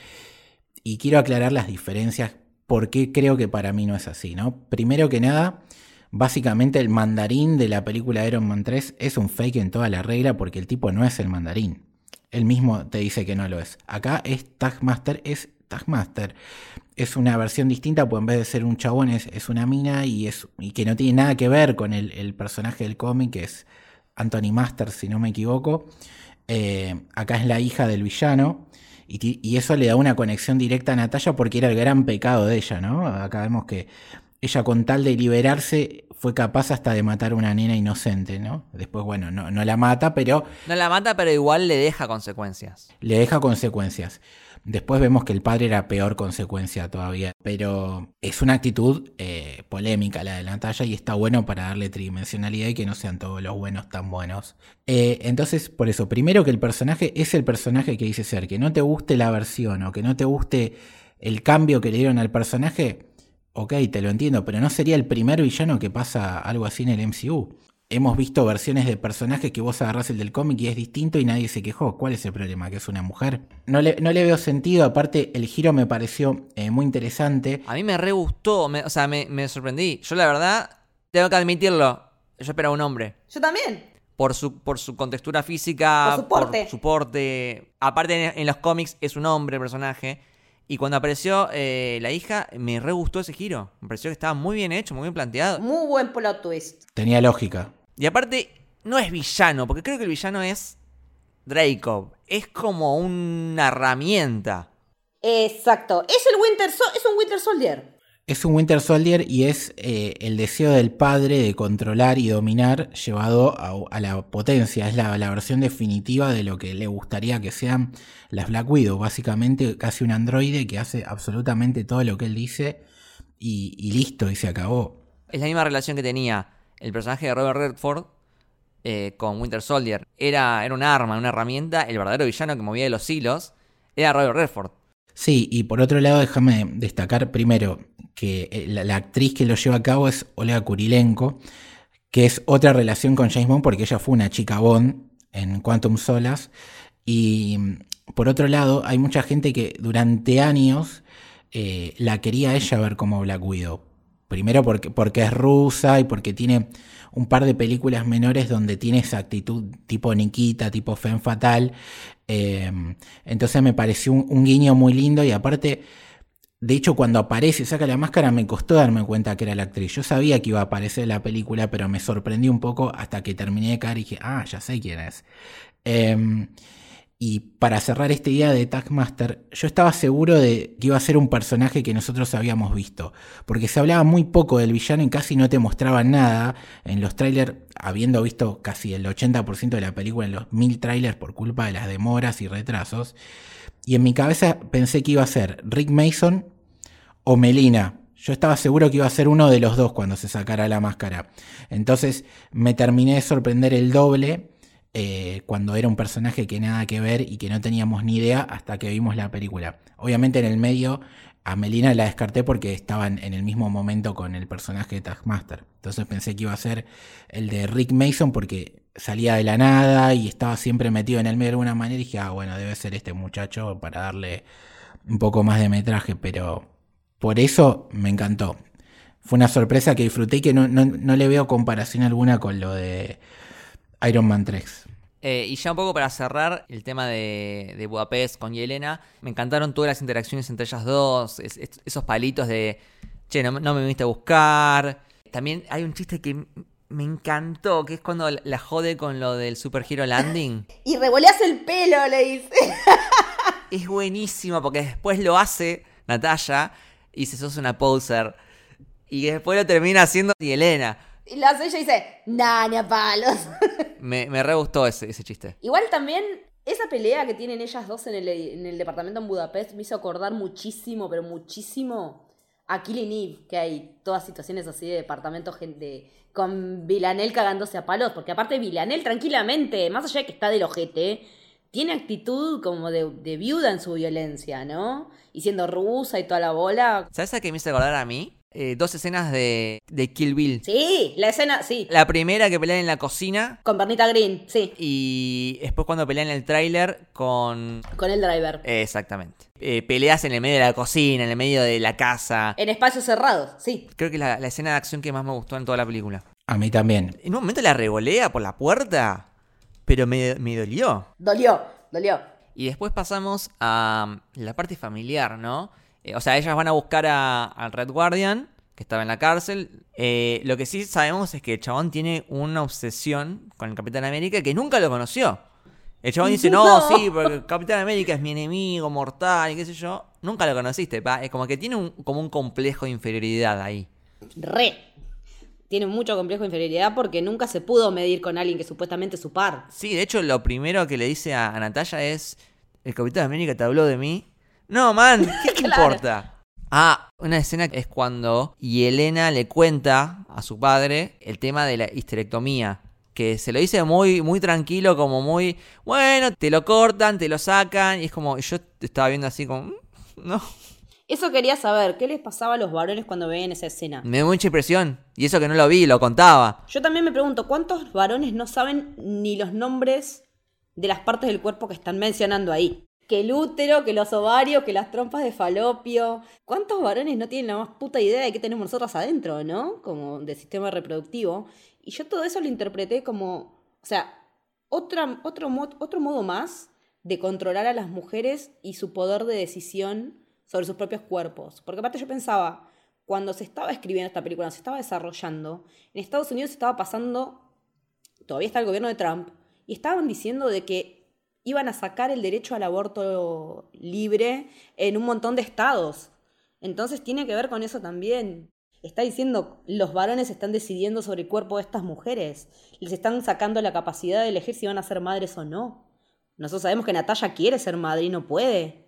Speaker 4: Y quiero aclarar las diferencias porque creo que para mí no es así, ¿no? Primero que nada, básicamente el mandarín de la película Iron Man 3 es un fake en toda la regla porque el tipo no es el mandarín. Él mismo te dice que no lo es. Acá es Tagmaster, es Tagmaster. Es una versión distinta, pues en vez de ser un chabón es, una mina y, es, y que no tiene nada que ver con el, personaje del cómic, que es Anthony Master, si no me equivoco. Eh, acá es la hija del villano. Y, eso le da una conexión directa a Natalia porque era el gran pecado de ella, ¿no? Acá vemos que ella con tal de liberarse fue capaz hasta de matar a una nena inocente, ¿no? Después, bueno, no, no la mata, pero...
Speaker 2: No la mata, pero igual le deja consecuencias.
Speaker 4: Le deja consecuencias. Después vemos que el padre era peor consecuencia todavía, pero es una actitud eh, polémica la de la talla y está bueno para darle tridimensionalidad y que no sean todos los buenos tan buenos. Eh, entonces, por eso, primero que el personaje es el personaje que dice ser, que no te guste la versión o que no te guste el cambio que le dieron al personaje, ok, te lo entiendo, pero no sería el primer villano que pasa algo así en el MCU hemos visto versiones de personajes que vos agarrás el del cómic y es distinto y nadie se quejó. ¿Cuál es el problema? ¿Que es una mujer? No le, no le veo sentido, aparte el giro me pareció eh, muy interesante.
Speaker 2: A mí me re gustó, o sea, me, sorprendí. Yo la verdad, tengo que admitirlo, yo esperaba un hombre.
Speaker 3: Yo también.
Speaker 2: Por su, por su contextura física,
Speaker 3: por,
Speaker 2: su porte. Aparte en, los cómics es un hombre el personaje. Y cuando apareció eh, la hija, me re gustó ese giro. Me pareció que estaba muy bien hecho, muy bien planteado.
Speaker 3: Muy buen plot twist.
Speaker 4: Tenía lógica.
Speaker 2: Y aparte, no es villano, porque creo que el villano es Draco. Es como una herramienta.
Speaker 3: Exacto. Es el Winter es un Winter Soldier.
Speaker 4: Es un Winter Soldier y es eh, el deseo del padre de controlar y dominar llevado a, la potencia. Es la, versión definitiva de lo que le gustaría que sean las Black Widow. Básicamente casi un androide que hace absolutamente todo lo que él dice y, y listo, y se acabó.
Speaker 2: Es la misma relación que tenía el personaje de Robert Redford eh, con Winter Soldier era, era un arma, una herramienta, el verdadero villano que movía los hilos era Robert Redford.
Speaker 4: Sí, y por otro lado, déjame destacar primero que eh, la, actriz que lo lleva a cabo es Olga Kurilenko, que es otra relación con James Bond porque ella fue una chica Bond en Quantum Solas. Y por otro lado, hay mucha gente que durante años eh, la quería ella ver como Black Widow Primero porque, porque es rusa y porque tiene un par de películas menores donde tiene esa actitud tipo Nikita, tipo Femme Fatal. Eh, entonces me pareció un, guiño muy lindo y aparte, de hecho cuando aparece y saca la máscara me costó darme cuenta que era la actriz. Yo sabía que iba a aparecer en la película, pero me sorprendí un poco hasta que terminé de caer y dije, ah, ya sé quién es. Eh, y para cerrar esta idea de Tagmaster, yo estaba seguro de que iba a ser un personaje que nosotros habíamos visto, porque se hablaba muy poco del villano y casi no te mostraban nada en los trailers, habiendo visto casi el 80% de la película en los mil trailers por culpa de las demoras y retrasos. Y en mi cabeza pensé que iba a ser Rick Mason o Melina. Yo estaba seguro que iba a ser uno de los dos cuando se sacara la máscara. Entonces me terminé de sorprender el doble eh, cuando era un personaje que nada que ver y que no teníamos ni idea hasta que vimos la película. Obviamente en el medio a Melina la descarté porque estaban en el mismo momento con el personaje de Taskmaster. Entonces pensé que iba a ser el de Rick Mason porque salía de la nada y estaba siempre metido en el medio de alguna manera y dije, ah, bueno, debe ser este muchacho para darle un poco más de metraje, pero por eso me encantó. Fue una sorpresa que disfruté y que no, no le veo comparación alguna con lo de Iron Man 3.
Speaker 2: Eh, y ya un poco para cerrar el tema de, Budapest con Yelena, me encantaron todas las interacciones entre ellas dos, esos palitos de, che, no, me viniste a buscar. También hay un chiste que me encantó, que es cuando la jode con lo del Super Hero Landing.
Speaker 3: y revoleas el pelo, le dice.
Speaker 2: es buenísimo porque después lo hace Natalia y se sos una poser. Y después lo termina haciendo Yelena.
Speaker 3: Y la hace ella y dice, nah, palos.
Speaker 2: me, me re gustó ese, ese chiste.
Speaker 3: Igual también esa pelea que tienen ellas dos en el, en el, departamento en Budapest me hizo acordar muchísimo, pero muchísimo a Killing Eve, que hay todas situaciones así de departamento gente, con Villanel cagándose a palos, porque aparte Villanel tranquilamente, más allá de que está del ojete, tiene actitud como de, de, viuda en su violencia, ¿no? Y siendo rusa y toda la bola.
Speaker 2: ¿Sabes a qué me hizo acordar a mí? Eh, dos escenas de, de, Kill Bill.
Speaker 3: Sí, la escena, sí.
Speaker 2: La primera que pelean en la cocina.
Speaker 3: Con Bernita Green, sí.
Speaker 2: Y después cuando pelean en el tráiler con...
Speaker 3: Con el driver.
Speaker 2: exactamente. Eh, peleas en el medio de la cocina, en el medio de la casa.
Speaker 3: En espacios cerrados, sí.
Speaker 2: Creo que es la, la escena de acción que más me gustó en toda la película.
Speaker 4: A mí también.
Speaker 2: En un momento la revolea por la puerta, pero me, me dolió.
Speaker 3: Dolió, dolió.
Speaker 2: Y después pasamos a la parte familiar, ¿no? Eh, o sea, ellas van a buscar al Red Guardian, que estaba en la cárcel. Eh, lo que sí sabemos es que el chabón tiene una obsesión con el Capitán América que nunca lo conoció. El chabón dice, no, sí, porque el Capitán América es mi enemigo mortal y qué sé yo. Nunca lo conociste, Es como que tiene un, como un complejo de inferioridad ahí.
Speaker 3: Re. Tiene mucho complejo de inferioridad porque nunca se pudo medir con alguien que supuestamente es su par.
Speaker 2: Sí, de hecho, lo primero que le dice a, Natalia es: El Capitán América te habló de mí. No, man, ¿qué te importa? Ah, una escena es cuando Yelena le cuenta a su padre el tema de la histerectomía. Que se lo dice muy, muy tranquilo, como muy, bueno, te lo cortan, te lo sacan. Y es como, yo estaba viendo así como, mm, no.
Speaker 3: Eso quería saber, ¿qué les pasaba a los varones cuando veían esa escena?
Speaker 2: Me dio mucha impresión. Y eso que no lo vi, lo contaba.
Speaker 3: Yo también me pregunto, ¿cuántos varones no saben ni los nombres de las partes del cuerpo que están mencionando ahí? que el útero, que los ovarios, que las trompas de falopio. ¿Cuántos varones no tienen la más puta idea de qué tenemos nosotros adentro, no? Como de sistema reproductivo. Y yo todo eso lo interpreté como, o sea, otra, otro, otro modo más de controlar a las mujeres y su poder de decisión sobre sus propios cuerpos. Porque aparte yo pensaba, cuando se estaba escribiendo esta película, se estaba desarrollando, en Estados Unidos estaba pasando, todavía está el gobierno de Trump, y estaban diciendo de que iban a sacar el derecho al aborto libre en un montón de estados. Entonces tiene que ver con eso también. Está diciendo, los varones están decidiendo sobre el cuerpo de estas mujeres. Les están sacando la capacidad de elegir si van a ser madres o no. Nosotros sabemos que Natalia quiere ser madre y no puede.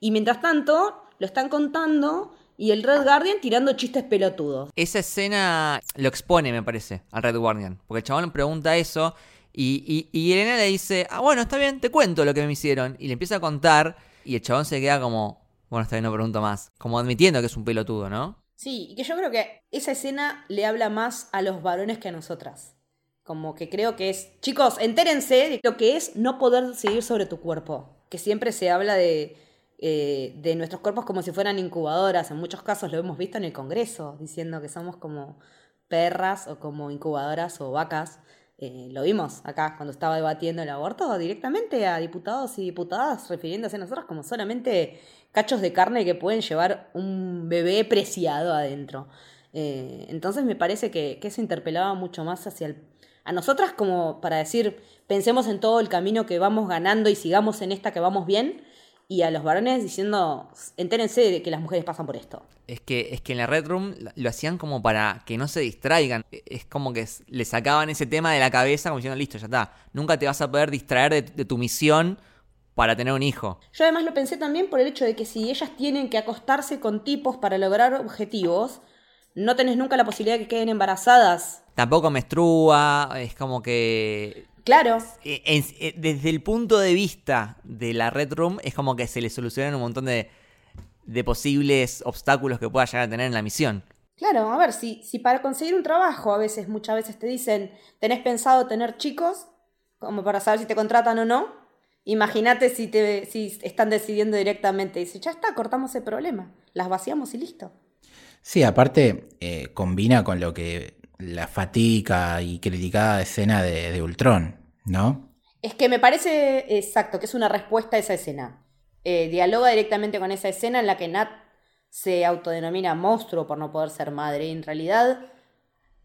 Speaker 3: Y mientras tanto, lo están contando y el Red Guardian tirando chistes pelotudos.
Speaker 2: Esa escena lo expone, me parece, al Red Guardian. Porque el chabón pregunta eso y, y, Elena le dice, ah, bueno, está bien, te cuento lo que me hicieron. Y le empieza a contar y el chabón se queda como, bueno, está bien, no pregunto más. Como admitiendo que es un pelotudo, ¿no?
Speaker 3: Sí, y que yo creo que esa escena le habla más a los varones que a nosotras. Como que creo que es, chicos, entérense de lo que es no poder decidir sobre tu cuerpo. Que siempre se habla de eh, de nuestros cuerpos como si fueran incubadoras. En muchos casos lo hemos visto en el Congreso, diciendo que somos como perras o como incubadoras o vacas. Eh, lo vimos acá cuando estaba debatiendo el aborto directamente a diputados y diputadas refiriéndose a nosotros como solamente cachos de carne que pueden llevar un bebé preciado adentro. Eh, entonces me parece que, que eso interpelaba mucho más hacia el a nosotras como para decir, pensemos en todo el camino que vamos ganando y sigamos en esta que vamos bien, y a los varones diciendo, entérense de que las mujeres pasan por esto.
Speaker 2: Es que, es que en la Red Room lo hacían como para que no se distraigan. E, es como que le sacaban ese tema de la cabeza como diciendo, listo, ya está. Nunca te vas a poder distraer de, de tu misión para tener un hijo.
Speaker 3: Yo además lo pensé también por el hecho de que si ellas tienen que acostarse con tipos para lograr objetivos, no tenés nunca la posibilidad de que queden embarazadas.
Speaker 2: Tampoco menstrua, es como que
Speaker 3: Claro.
Speaker 2: Eh, eh, desde el punto de vista de la Red Room, es como que se le solucionan un montón de, de posibles obstáculos que pueda llegar a tener en la misión.
Speaker 3: Claro, a ver, si, si para conseguir un trabajo a veces, muchas veces te dicen, tenés pensado tener chicos, como para saber si te contratan o no, imagínate si, te, si están decidiendo directamente, dice, ya está, cortamos el problema, las vaciamos y listo.
Speaker 4: Sí, aparte eh, combina con lo que la fatica y criticada escena de, de, Ultron, ¿no?
Speaker 3: Es que me parece exacto, que es una respuesta a esa escena. Eh, dialoga directamente con esa escena en la que Nat se autodenomina monstruo por no poder ser madre. Y en realidad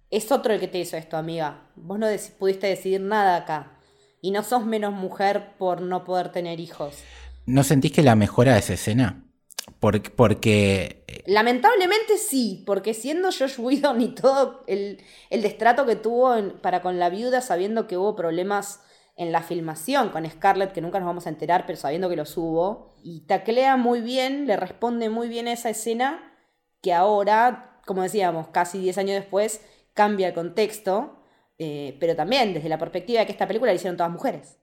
Speaker 3: es otro el que te hizo esto, amiga. Vos no pudiste decidir nada acá. Y no sos menos mujer por no poder tener hijos.
Speaker 4: ¿No sentís que la mejora esa escena? Porque,
Speaker 3: Lamentablemente sí, porque siendo Josh Whedon y todo el, el destrato que tuvo para con la viuda, sabiendo que hubo problemas en la filmación con Scarlett, que nunca nos vamos a enterar, pero sabiendo que los hubo, y taclea muy bien, le responde muy bien a esa escena, que ahora, como decíamos, casi 10 años después, cambia el contexto, eh, pero también desde la perspectiva de que esta película la hicieron todas mujeres.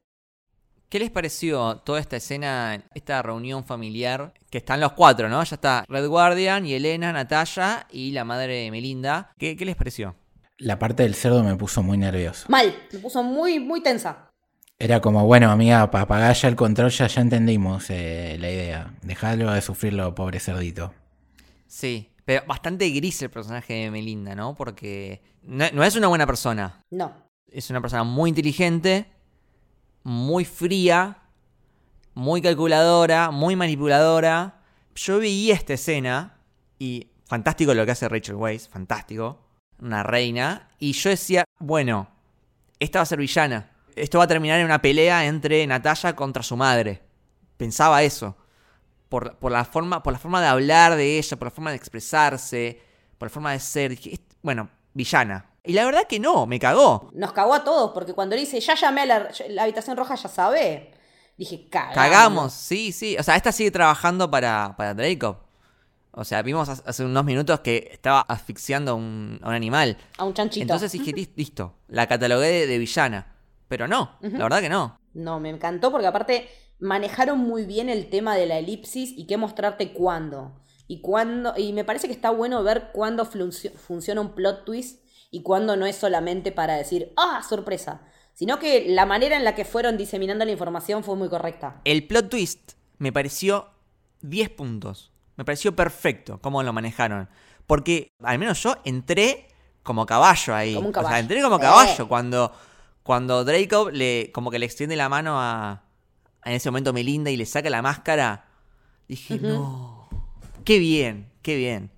Speaker 2: ¿Qué les pareció toda esta escena, esta reunión familiar? Que están los cuatro, ¿no? Ya está Red Guardian y Elena, Natalia y la madre Melinda. ¿Qué, ¿Qué, les pareció?
Speaker 4: La parte del cerdo me puso muy nervioso.
Speaker 3: Mal, me puso muy, muy tensa.
Speaker 4: Era como, bueno, amiga, para apagar ya el control ya, ya entendimos eh, la idea. Dejadlo de sufrirlo, pobre cerdito.
Speaker 2: Sí, pero bastante gris el personaje de Melinda, ¿no? Porque no, no es una buena persona.
Speaker 3: No.
Speaker 2: Es una persona muy inteligente, muy fría, muy calculadora, muy manipuladora. Yo vi esta escena y fantástico lo que hace Rachel Weisz, fantástico, una reina. Y yo decía, bueno, esta va a ser villana. Esto va a terminar en una pelea entre Natalia contra su madre. Pensaba eso. Por, por, la forma, por la forma de hablar de ella, por la forma de expresarse, por la forma de ser. Bueno, villana. Y la verdad que no, me cagó.
Speaker 3: Nos cagó a todos, porque cuando dice, ya llamé a la, la habitación roja, ya sabe. Dije, cagamos.
Speaker 2: Cagamos, sí, sí. O sea, esta sigue trabajando para, para Draco. O sea, vimos hace unos minutos que estaba asfixiando a un, a un animal.
Speaker 3: A un chanchito.
Speaker 2: Entonces dije, listo, la catalogué de, de villana. Pero no, uh -huh. la verdad que no.
Speaker 3: No, me encantó porque aparte manejaron muy bien el tema de la elipsis y qué mostrarte cuándo. Y cuándo. Y me parece que está bueno ver cuándo funciona un plot twist y cuándo no es solamente para decir, ¡ah, sorpresa! Sino que la manera en la que fueron diseminando la información fue muy correcta.
Speaker 2: El plot twist me pareció 10 puntos. Me pareció perfecto cómo lo manejaron. Porque al menos yo entré como caballo ahí.
Speaker 3: Como un caballo.
Speaker 2: O sea, entré como caballo eh. cuando, cuando Draco le, como que le extiende la mano a, en ese momento Melinda y le saca la máscara. Dije, uh -huh. no. Qué bien, qué bien.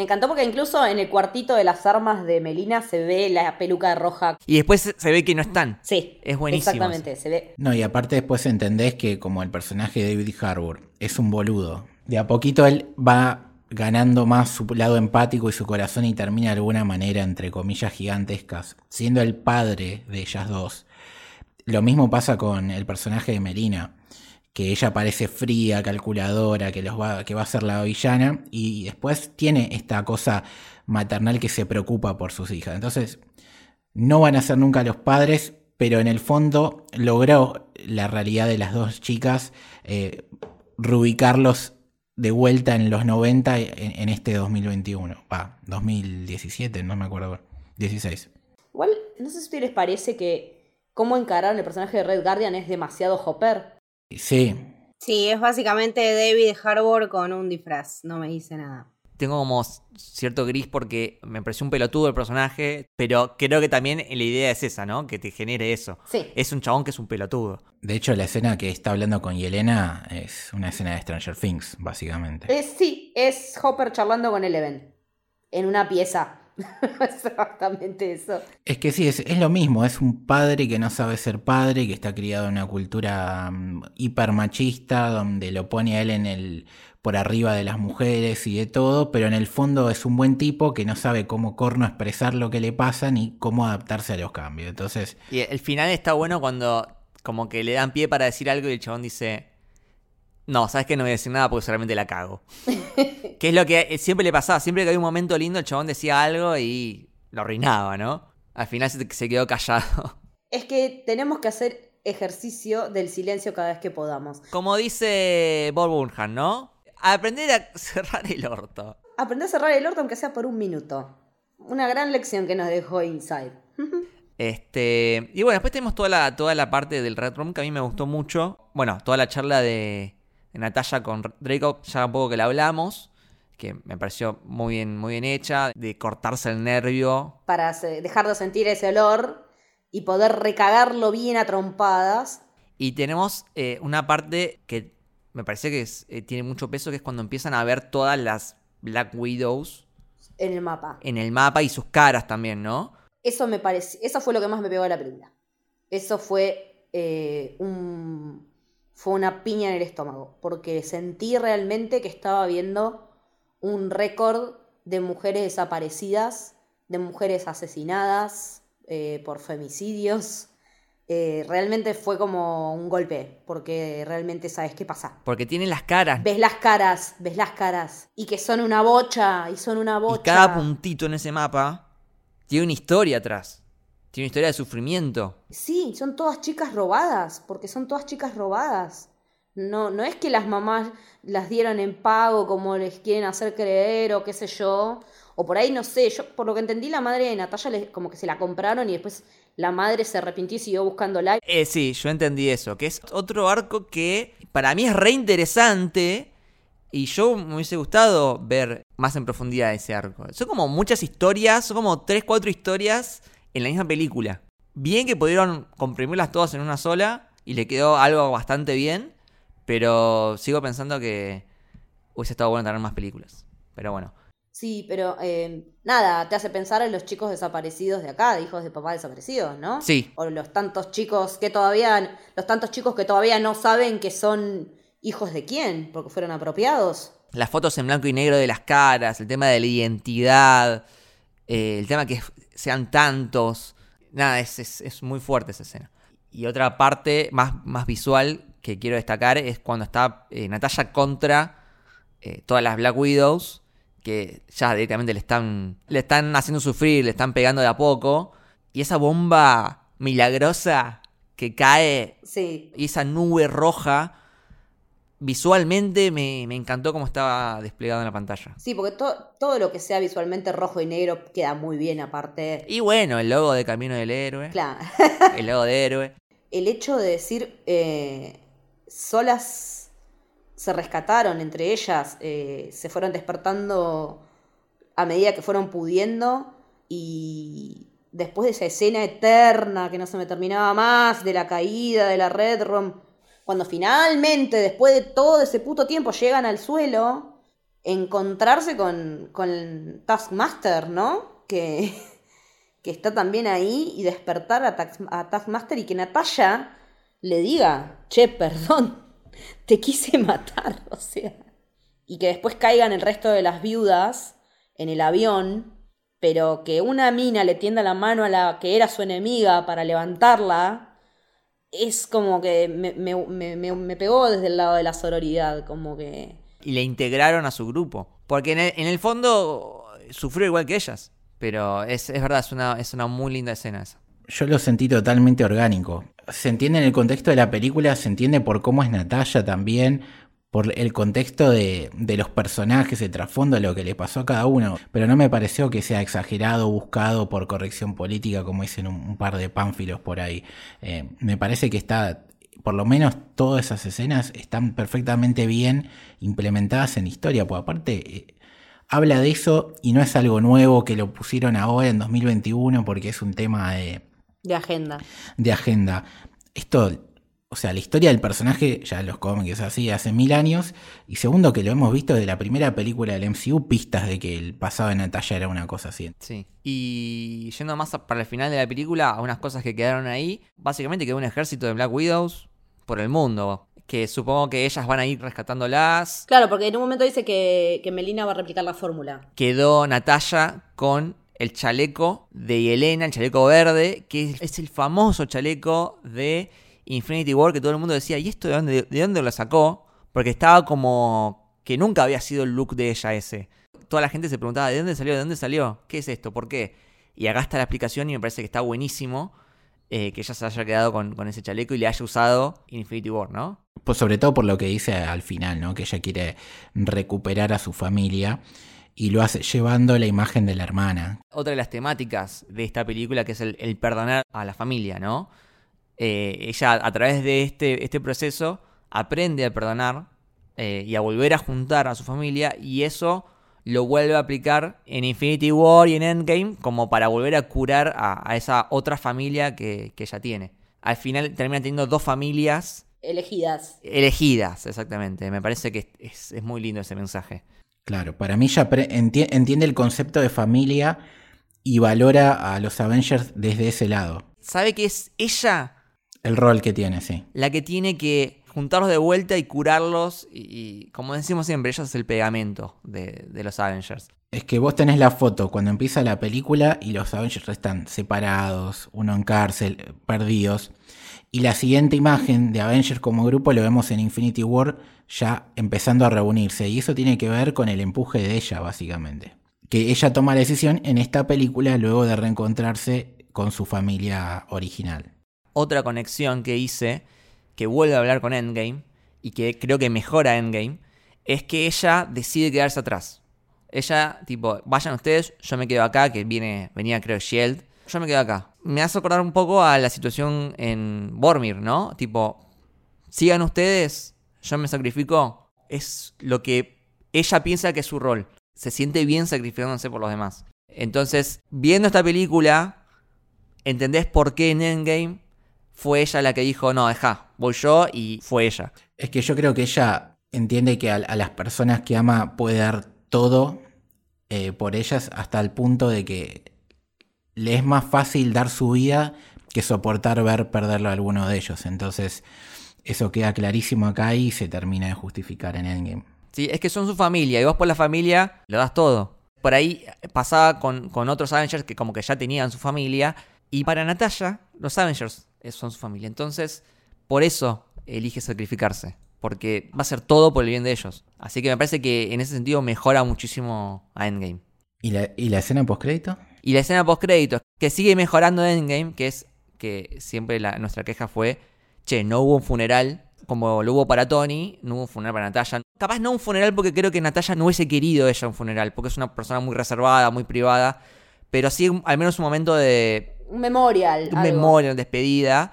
Speaker 3: Me encantó porque incluso en el cuartito de las armas de Melina se ve la peluca roja.
Speaker 2: Y después se ve que no están.
Speaker 3: Sí.
Speaker 2: Es buenísimo.
Speaker 3: Exactamente, se ve.
Speaker 4: No, y aparte después entendés que como el personaje de David Harbour es un boludo. De a poquito él va ganando más su lado empático y su corazón y termina de alguna manera, entre comillas gigantescas, siendo el padre de ellas dos. Lo mismo pasa con el personaje de Melina que ella parece fría, calculadora, que, los va, que va a ser la villana, y después tiene esta cosa maternal que se preocupa por sus hijas. Entonces, no van a ser nunca los padres, pero en el fondo logró la realidad de las dos chicas eh, de vuelta en los 90 en, en este 2021. Va, 2017, no me acuerdo. 16.
Speaker 3: Igual, no sé si les parece que cómo encararon el personaje de Red Guardian es demasiado Hopper.
Speaker 4: Sí.
Speaker 1: Sí, es básicamente David Harbour con un disfraz, no me dice nada.
Speaker 2: Tengo como cierto gris porque me pareció un pelotudo el personaje, pero creo que también la idea es esa, ¿no? Que te genere eso.
Speaker 3: Sí.
Speaker 2: Es un chabón que es un pelotudo.
Speaker 4: De hecho, la escena que está hablando con Yelena es una escena de Stranger Things, básicamente.
Speaker 3: Es, sí, es Hopper charlando con Eleven. En una pieza. Es exactamente eso.
Speaker 4: Es que sí, es, es lo mismo, es un padre que no sabe ser padre, que está criado en una cultura mm, hiper machista, donde lo pone a él en el por arriba de las mujeres y de todo, pero en el fondo es un buen tipo que no sabe cómo corno expresar lo que le pasa ni cómo adaptarse a los cambios. Entonces,
Speaker 2: Y el final está bueno cuando como que le dan pie para decir algo y el chabón dice, no, sabes que no voy a decir nada porque solamente la cago. que es lo que siempre le pasaba, siempre que había un momento lindo el chabón decía algo y lo arruinaba, ¿no? Al final se, se quedó callado.
Speaker 3: Es que tenemos que hacer ejercicio del silencio cada vez que podamos.
Speaker 2: Como dice Bob Burnham, ¿no? Aprender a cerrar el orto.
Speaker 3: Aprender a cerrar el orto aunque sea por un minuto. Una gran lección que nos dejó Inside.
Speaker 2: Este, y bueno, después tenemos toda la, toda la parte del Red Room que a mí me gustó mucho. Bueno, toda la charla de, de Natalia con Draco, ya un poco que la hablamos, que me pareció muy bien, muy bien hecha, de cortarse el nervio.
Speaker 3: Para dejar de sentir ese olor y poder recagarlo bien a trompadas.
Speaker 2: Y tenemos eh, una parte que me parece que es- eh, tiene mucho peso, que es cuando empiezan a ver todas las Black Widows
Speaker 3: en el mapa.
Speaker 2: en el mapa y sus caras también, ¿no?
Speaker 3: Eso me parece, eso fue lo que más me pegó de la película. Eso fue eh, un fue una piña en el estómago, porque sentí realmente que estaba viendo un récord de mujeres desaparecidas, de mujeres asesinadas eh, por femicidios. Eh, realmente fue como un golpe, porque realmente sabes qué pasa.
Speaker 2: Porque tienen las caras.
Speaker 3: Ves las caras, ves las caras, y que son una bocha, y son una
Speaker 2: Y
Speaker 3: bocha.
Speaker 2: cada puntito en ese mapa tiene una historia atrás. Tiene una historia de sufrimiento.
Speaker 3: Sí, son todas chicas robadas, porque son todas chicas robadas. No, no es que las mamás las dieron en pago como les quieren hacer creer o qué sé yo. O por ahí no sé, yo por lo que entendí la madre de Natalia les- como que se la compraron y después la madre se arrepintió y siguió buscándola.
Speaker 2: Eh, sí, yo entendí eso. Que es otro arco que para mí es re interesante. Y yo me hubiese gustado ver más en profundidad ese arco. Son como muchas historias, son como 3, 4 historias en la misma película. Bien que pudieron comprimirlas todas en una sola y le quedó algo bastante bien. Pero sigo pensando que hubiese estado bueno tener más películas. Pero bueno.
Speaker 3: Sí, pero eh, nada, te hace pensar en los chicos desaparecidos de acá, de hijos de papá desaparecidos, ¿no?
Speaker 2: Sí.
Speaker 3: O los tantos chicos que todavía, los tantos chicos que todavía no saben que son hijos de quién, porque fueron apropiados.
Speaker 2: las fotos en blanco y negro de las caras, el tema de la identidad, eh, el tema que sean tantos. Nada, es, es- es muy fuerte esa escena. Y otra parte más, más visual que quiero destacar es cuando está eh, Natalia contra eh, todas las Black Widows, que ya directamente le están, le están haciendo sufrir, le están pegando de a poco. Y esa bomba milagrosa que cae
Speaker 3: Sí,
Speaker 2: y esa nube roja, visualmente me, me encantó cómo estaba desplegado en la pantalla.
Speaker 3: sí, porque to- todo lo que sea visualmente rojo y negro queda muy bien aparte.
Speaker 2: Y bueno, el logo de Camino del Héroe,
Speaker 3: Claro,
Speaker 2: el logo de Héroe.
Speaker 3: el hecho de decir eh, solas se rescataron entre ellas, eh, se fueron despertando a medida que fueron pudiendo y después de esa escena eterna que no se me terminaba más, de la caída de la Red Room, cuando finalmente, después de todo ese puto tiempo, llegan al suelo, encontrarse con, con Taskmaster, ¿no? Que, que está también ahí y despertar a, Taskmaster y que Natalia le diga, che, perdón, te quise matar, o sea. Y que después caigan el resto de las viudas en el avión, pero que una mina le tienda la mano a la que era su enemiga para levantarla, es como que me, me- me- me- pegó desde el lado de la sororidad, como que...
Speaker 2: Y le integraron a su grupo. Porque en el, en el fondo sufrió igual que ellas. Pero es, es verdad, es una, es una muy linda escena esa.
Speaker 4: Yo lo sentí totalmente orgánico. Se entiende en el contexto de la película, se entiende por cómo es Natalia también, por el contexto de, de los personajes, el trasfondo de lo que le pasó a cada uno. Pero no me pareció que sea exagerado, buscado por corrección política, como dicen un, un par de pánfilos por ahí. Eh, me parece que está por lo menos todas esas escenas están perfectamente bien implementadas en la historia, porque aparte eh, habla de eso y no es algo nuevo que lo pusieron ahora en 2021 porque es un tema de,
Speaker 3: De agenda.
Speaker 4: de agenda. Esto, o sea, la historia del personaje, ya los cómics es así, hace mil años. Y segundo, que lo hemos visto desde la primera película del MCU, pistas de que el pasado de Natalia era una cosa así.
Speaker 2: Sí. Y yendo más a- para el final de la película, a unas cosas que quedaron ahí, básicamente quedó un ejército de Black Widows por el mundo. Que supongo que ellas van a ir rescatándolas.
Speaker 3: Claro, porque en un momento dice que, que Melina va a replicar la fórmula.
Speaker 2: Quedó Natalia con el chaleco de Yelena, el chaleco verde, que es el famoso chaleco de Infinity War que todo el mundo decía, ¿y esto de dónde, de dónde lo sacó? Porque estaba como que nunca había sido el look de ella ese. Toda la gente se preguntaba, ¿de dónde salió? ¿De dónde salió? ¿Qué es esto? ¿Por qué? Y acá está la explicación y me parece que está buenísimo eh, que ella se haya quedado con, con ese chaleco y le haya usado Infinity War, ¿no?
Speaker 4: Pues sobre todo por lo que dice al final, ¿no? Que ella quiere recuperar a su familia y lo hace llevando la imagen de la hermana.
Speaker 2: Otra de las temáticas de esta película que es el, el perdonar a la familia, ¿no? Eh, ella a través de este, este proceso aprende a perdonar eh, y a volver a juntar a su familia y eso lo vuelve a aplicar en Infinity War y en Endgame como para volver a curar a, a esa otra familia que, que ella tiene. Al final termina teniendo dos familias
Speaker 3: Elegidas.
Speaker 2: elegidas, exactamente. Me parece que es, es muy lindo ese mensaje.
Speaker 4: Claro, para mí ya enti- entiende el concepto de familia y valora a los Avengers desde ese lado.
Speaker 2: ¿Sabe que es ella
Speaker 4: El rol que tiene, sí.
Speaker 2: la que tiene que juntarlos de vuelta y curarlos. Y, y, como decimos siempre, ella es el pegamento de, de los Avengers.
Speaker 4: Es que vos tenés la foto cuando empieza la película y los Avengers están separados, uno en cárcel, perdidos. Y la siguiente imagen de Avengers como grupo lo vemos en Infinity War ya empezando a reunirse. Y eso tiene que ver con el empuje de ella, básicamente. Que ella toma la decisión en esta película luego de reencontrarse con su familia original.
Speaker 2: Otra conexión que hice, que vuelve a hablar con Endgame, y que creo que mejora Endgame, es que ella decide quedarse atrás. Ella, tipo, vayan ustedes, yo me quedo acá, que viene, venía creo Shield, yo me quedo acá. Me hace acordar un poco a la situación en Bormir, ¿no? Tipo, sigan ustedes, yo me sacrifico. Es lo que ella piensa que es su rol. Se siente bien sacrificándose por los demás. Entonces, viendo esta película, entendés por qué en Endgame fue ella la que dijo, no, deja, voy yo y fue ella.
Speaker 4: Es que yo creo que ella entiende que a, a las personas que ama puede dar todo eh, por ellas hasta el punto de que le es más fácil dar su vida que soportar ver perderlo a alguno de ellos. Entonces, eso queda clarísimo acá y se termina de justificar en Endgame.
Speaker 2: Sí, es que son su familia y vos por la familia lo das todo. Por ahí pasaba con, con otros Avengers que como que ya tenían su familia. Y para Natalia, los Avengers son su familia. Entonces, por eso elige sacrificarse. Porque va a ser todo por el bien de ellos. Así que me parece que en ese sentido mejora muchísimo a Endgame.
Speaker 4: ¿Y la, y la escena postcrédito?
Speaker 2: Y la escena post créditos, que sigue mejorando Endgame, que es que siempre la- nuestra queja fue, che, no hubo un funeral como lo hubo para Tony, no hubo un funeral para Natalia. Capaz no un funeral porque creo que Natalia no hubiese querido ella un funeral, porque es una persona muy reservada, muy privada, pero sí al menos un momento de
Speaker 3: Un memorial.
Speaker 2: un
Speaker 3: algo.
Speaker 2: memoria, despedida,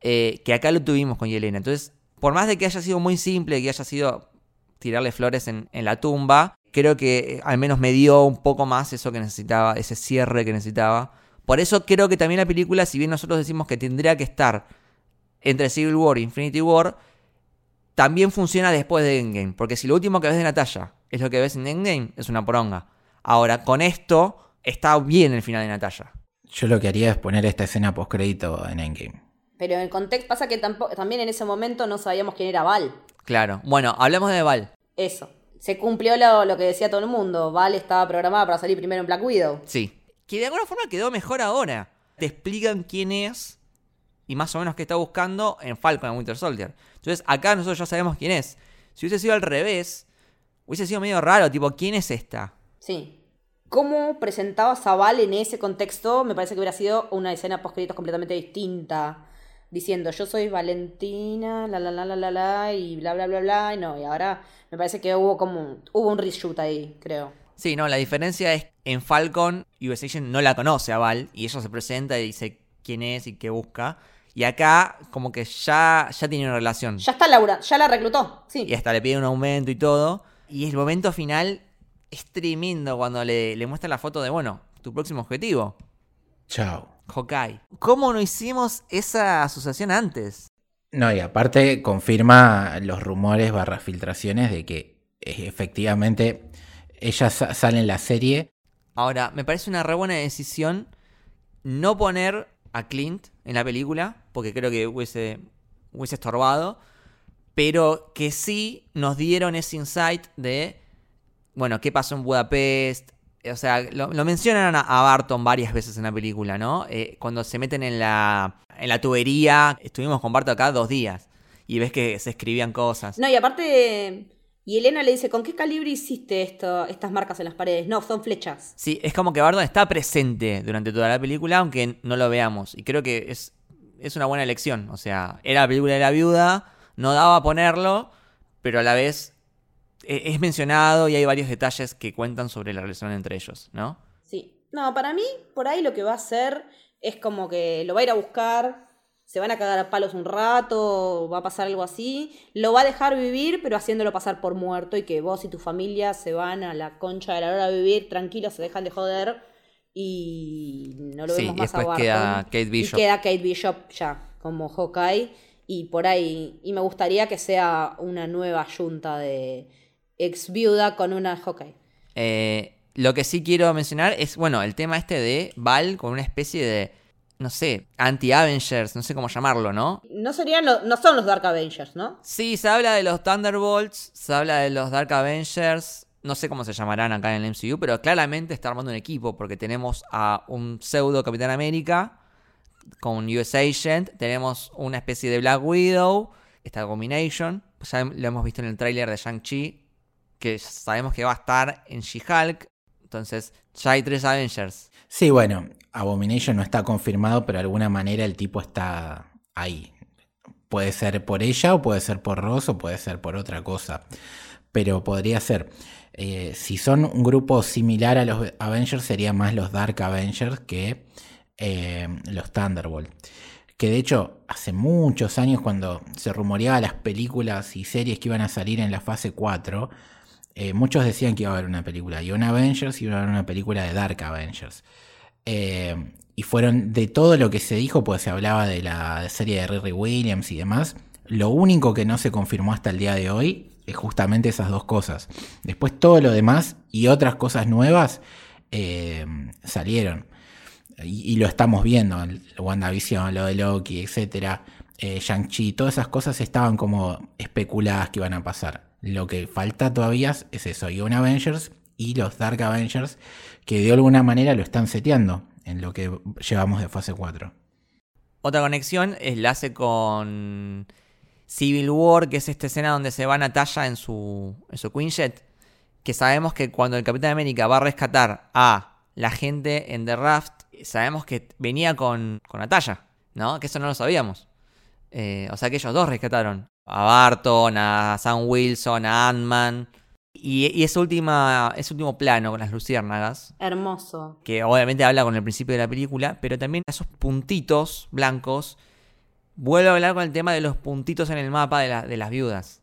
Speaker 2: eh, que acá lo tuvimos con Yelena. Entonces, por más de que haya sido muy simple, que haya sido tirarle flores en, en la tumba, creo que eh, al menos me dio un poco más eso que necesitaba, ese cierre que necesitaba. Por eso creo que también la película, si bien nosotros decimos que tendría que estar entre Civil War e Infinity War, también funciona después de Endgame. Porque si lo último que ves de Natalia es lo que ves en Endgame, es una poronga. Ahora, con esto, está bien el final de Natalia.
Speaker 4: Yo lo que haría es poner esta escena postcrédito en Endgame.
Speaker 3: Pero en el contexto pasa que tampoco, también en ese momento no sabíamos quién era Val.
Speaker 2: Claro. Bueno, hablemos de Val.
Speaker 3: Eso. Se cumplió lo, lo que decía todo el mundo. Val estaba programada para salir primero en Black Widow.
Speaker 2: Sí. Que de alguna forma quedó mejor ahora. Te explican quién es y más o menos qué está buscando en Falcon and Winter Soldier. Entonces acá nosotros ya sabemos quién es. Si hubiese sido al revés, hubiese sido medio raro, tipo, ¿quién es esta?
Speaker 3: Sí. ¿Cómo presentabas a Val en ese contexto? Me parece que hubiera sido una escena post completamente distinta. Diciendo, yo soy Valentina, la la la la la la, y bla bla bla bla. Y no, y ahora me parece que hubo como. Hubo un reshoot ahí, creo.
Speaker 2: Sí, no, la diferencia es en Falcon, US Agent no la conoce a Val y ella se presenta y dice quién es y qué busca. Y acá, como que ya, ya tiene una relación.
Speaker 3: Ya está Laura, ya la reclutó, sí.
Speaker 2: Y hasta le pide un aumento y todo. Y el momento final es tremendo cuando le, le muestra la foto de, bueno, tu próximo objetivo,
Speaker 4: Chao.
Speaker 2: Hawkeye. ¿Cómo no hicimos esa asociación antes?
Speaker 4: No, y aparte confirma los rumores barra filtraciones de que eh, efectivamente ella sa- sale en la serie.
Speaker 2: Ahora, me parece una re buena decisión no poner a Clint en la película, porque creo que hubiese, hubiese estorbado, pero que sí nos dieron ese insight de, bueno, qué pasó en Budapest. O sea, lo, lo mencionan a, a Barton varias veces en la película, ¿no? Eh, cuando se meten en la, en la tubería, estuvimos con Barton acá dos días, y ves que se escribían cosas.
Speaker 3: No, y aparte, y Elena le dice, ¿con qué calibre hiciste esto, estas marcas en las paredes? No, son flechas.
Speaker 2: Sí, es como que Barton está presente durante toda la película, aunque no lo veamos. Y creo que es, es una buena elección. O sea, era la película de la viuda, no daba a ponerlo, pero a la vez es mencionado y hay varios detalles que cuentan sobre la relación entre ellos, ¿no?
Speaker 3: Sí. No, para mí, por ahí lo que va a hacer es como que lo va a ir a buscar, se van a cagar a palos un rato, va a pasar algo así, lo va a dejar vivir, pero haciéndolo pasar por muerto y que vos y tu familia se van a la concha de la hora de vivir tranquilos, se dejan de joder y no lo
Speaker 2: Sí,
Speaker 3: vemos más a
Speaker 2: después
Speaker 3: Barton.
Speaker 2: queda Kate Bishop.
Speaker 3: Y queda Kate Bishop ya como Hawkeye y por ahí, y me gustaría que sea una nueva junta de ex viuda con una Hawkeye.
Speaker 2: Eh, lo que sí quiero mencionar es, bueno, el tema este de Val con una especie de, no sé, anti-Avengers, no sé cómo llamarlo, ¿no?
Speaker 3: No serían lo- no son los Dark Avengers, ¿no?
Speaker 2: Sí, se habla de los Thunderbolts, se habla de los Dark Avengers, no sé cómo se llamarán acá en el MCU, pero claramente está armando un equipo porque tenemos a un pseudo Capitán América con US Agent, tenemos una especie de Black Widow, está Abomination, ya lo hemos visto en el tráiler de Shang-Chi, que sabemos que va a estar en She-Hulk, entonces ya hay tres Avengers.
Speaker 4: Sí, bueno, Abomination no está confirmado, pero de alguna manera el tipo está ahí. Puede ser por ella, o puede ser por Ross, o puede ser por otra cosa. Pero podría ser. eh, si son un grupo similar a los Avengers, serían más los Dark Avengers que eh, los Thunderbolt. Que de hecho, hace muchos años, cuando se rumoreaba las películas y series que iban a salir en la fase 4, eh, muchos decían que iba a haber una película de Avengers y iba a haber una película de Dark Avengers. Eh, y fueron de todo lo que se dijo, pues se hablaba de la serie de Riri Williams y demás. Lo único que no se confirmó hasta el día de hoy es justamente esas dos cosas. Después todo lo demás y otras cosas nuevas eh, salieron. Y, lo estamos viendo, WandaVision, lo de Loki, etcétera, eh, Shang-Chi, todas esas cosas estaban como especuladas que iban a pasar. Lo que falta todavía es eso, Young Avengers y los Dark Avengers, que de alguna manera lo están seteando en lo que llevamos de fase 4.
Speaker 2: Otra conexión es la hace con Civil War, que es esta escena donde se va Natalia en su, en su Quinjet. Que sabemos que cuando el Capitán América va a rescatar a la gente en The Raft, sabemos que venía con, con Natalia, ¿no? Que eso no lo sabíamos. Eh, o sea que ellos dos rescataron a Barton, a Sam Wilson, a Ant-Man. Y, y ese, última, ese último plano con las luciérnagas,
Speaker 3: Hermoso.
Speaker 2: que obviamente habla con el principio de la película, pero también esos puntitos blancos, vuelve a hablar con el tema de los puntitos en el mapa de, la- de las viudas.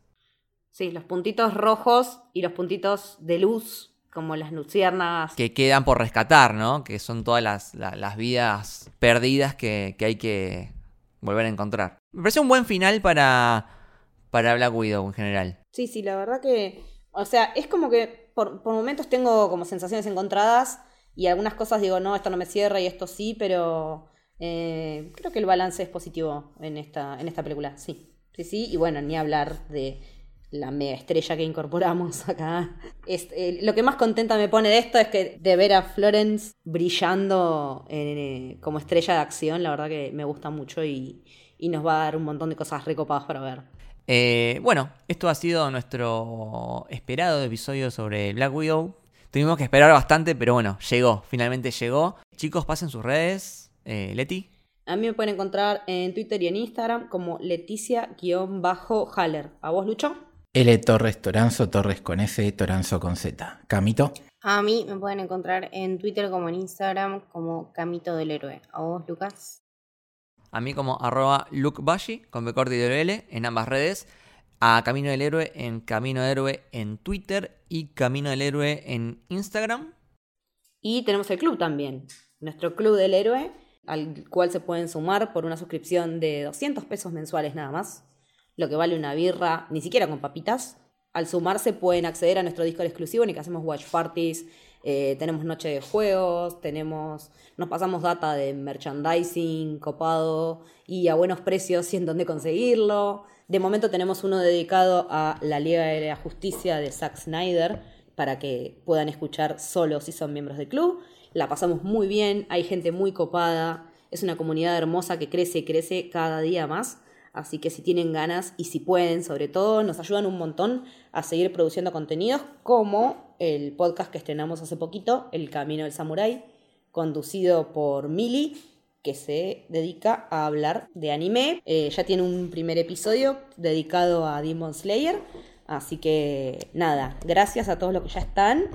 Speaker 3: Sí, los puntitos rojos y los puntitos de luz, como las luciérnagas.
Speaker 2: Que quedan por rescatar, ¿no? Que son todas las, la- las vidas perdidas que, que hay que volver a encontrar. Me parece un buen final para, para Black Widow en general.
Speaker 3: Sí, sí, la verdad que. O sea, es como que por, momentos tengo como sensaciones encontradas y algunas cosas digo, no, esto no me cierra y esto sí, pero eh, creo que el balance es positivo en esta, en esta película, sí. Sí, sí, y bueno, ni hablar de la mega estrella que incorporamos acá. Es, eh, lo que más contenta me pone de esto es que de ver a Florence brillando en, eh, como estrella de acción, la verdad que me gusta mucho y, y nos va a dar un montón de cosas recopadas para ver.
Speaker 2: Eh, bueno, esto ha sido nuestro esperado episodio sobre Black Widow. Tuvimos que esperar bastante, pero bueno, llegó, finalmente llegó. Chicos, pasen sus redes. Eh, Leti.
Speaker 3: A mí me pueden encontrar en Twitter y en Instagram como Leticia-Haller. ¿A vos, Lucho?
Speaker 4: L Torres Toranzo, Torres con S, Toranzo con Z. Camito.
Speaker 1: A mí me pueden encontrar en Twitter como en Instagram como Camito del Héroe. ¿A vos, Lucas?
Speaker 2: A mí como arroba con B en ambas redes, a Camino del Héroe en Camino del Héroe en Twitter y Camino del Héroe en Instagram.
Speaker 3: Y tenemos el club también, nuestro club del héroe, al cual se pueden sumar por una suscripción de 200 pesos mensuales nada más, lo que vale una birra, ni siquiera con papitas. Al sumarse pueden acceder a nuestro disco exclusivo en el que hacemos watch parties, eh, tenemos noche de juegos, tenemos, nos pasamos data de merchandising copado y a buenos precios y en dónde conseguirlo. De momento tenemos uno dedicado a la Liga de la Justicia de Zack Snyder para que puedan escuchar solo si son miembros del club. La pasamos muy bien, hay gente muy copada, es una comunidad hermosa que crece y crece cada día más. Así que si tienen ganas y si pueden, sobre todo, nos ayudan un montón a seguir produciendo contenidos como el podcast que estrenamos hace poquito, El Camino del Samurái, conducido por Mili, que se dedica a hablar de anime. Eh, ya tiene un primer episodio dedicado a Demon Slayer. Así que nada, gracias a todos los que ya están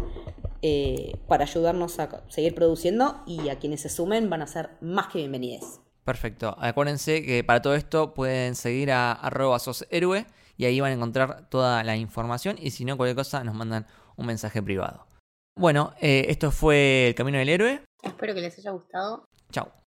Speaker 3: eh, para ayudarnos a seguir produciendo y a quienes se sumen van a ser más que bienvenidos.
Speaker 2: Perfecto. Acuérdense que para todo esto pueden seguir a arroba soshéroe y ahí van a encontrar toda la información y si no cualquier cosa nos mandan un mensaje privado. Bueno, eh, esto fue El Camino del Héroe.
Speaker 1: Espero que les haya gustado.
Speaker 2: Chao.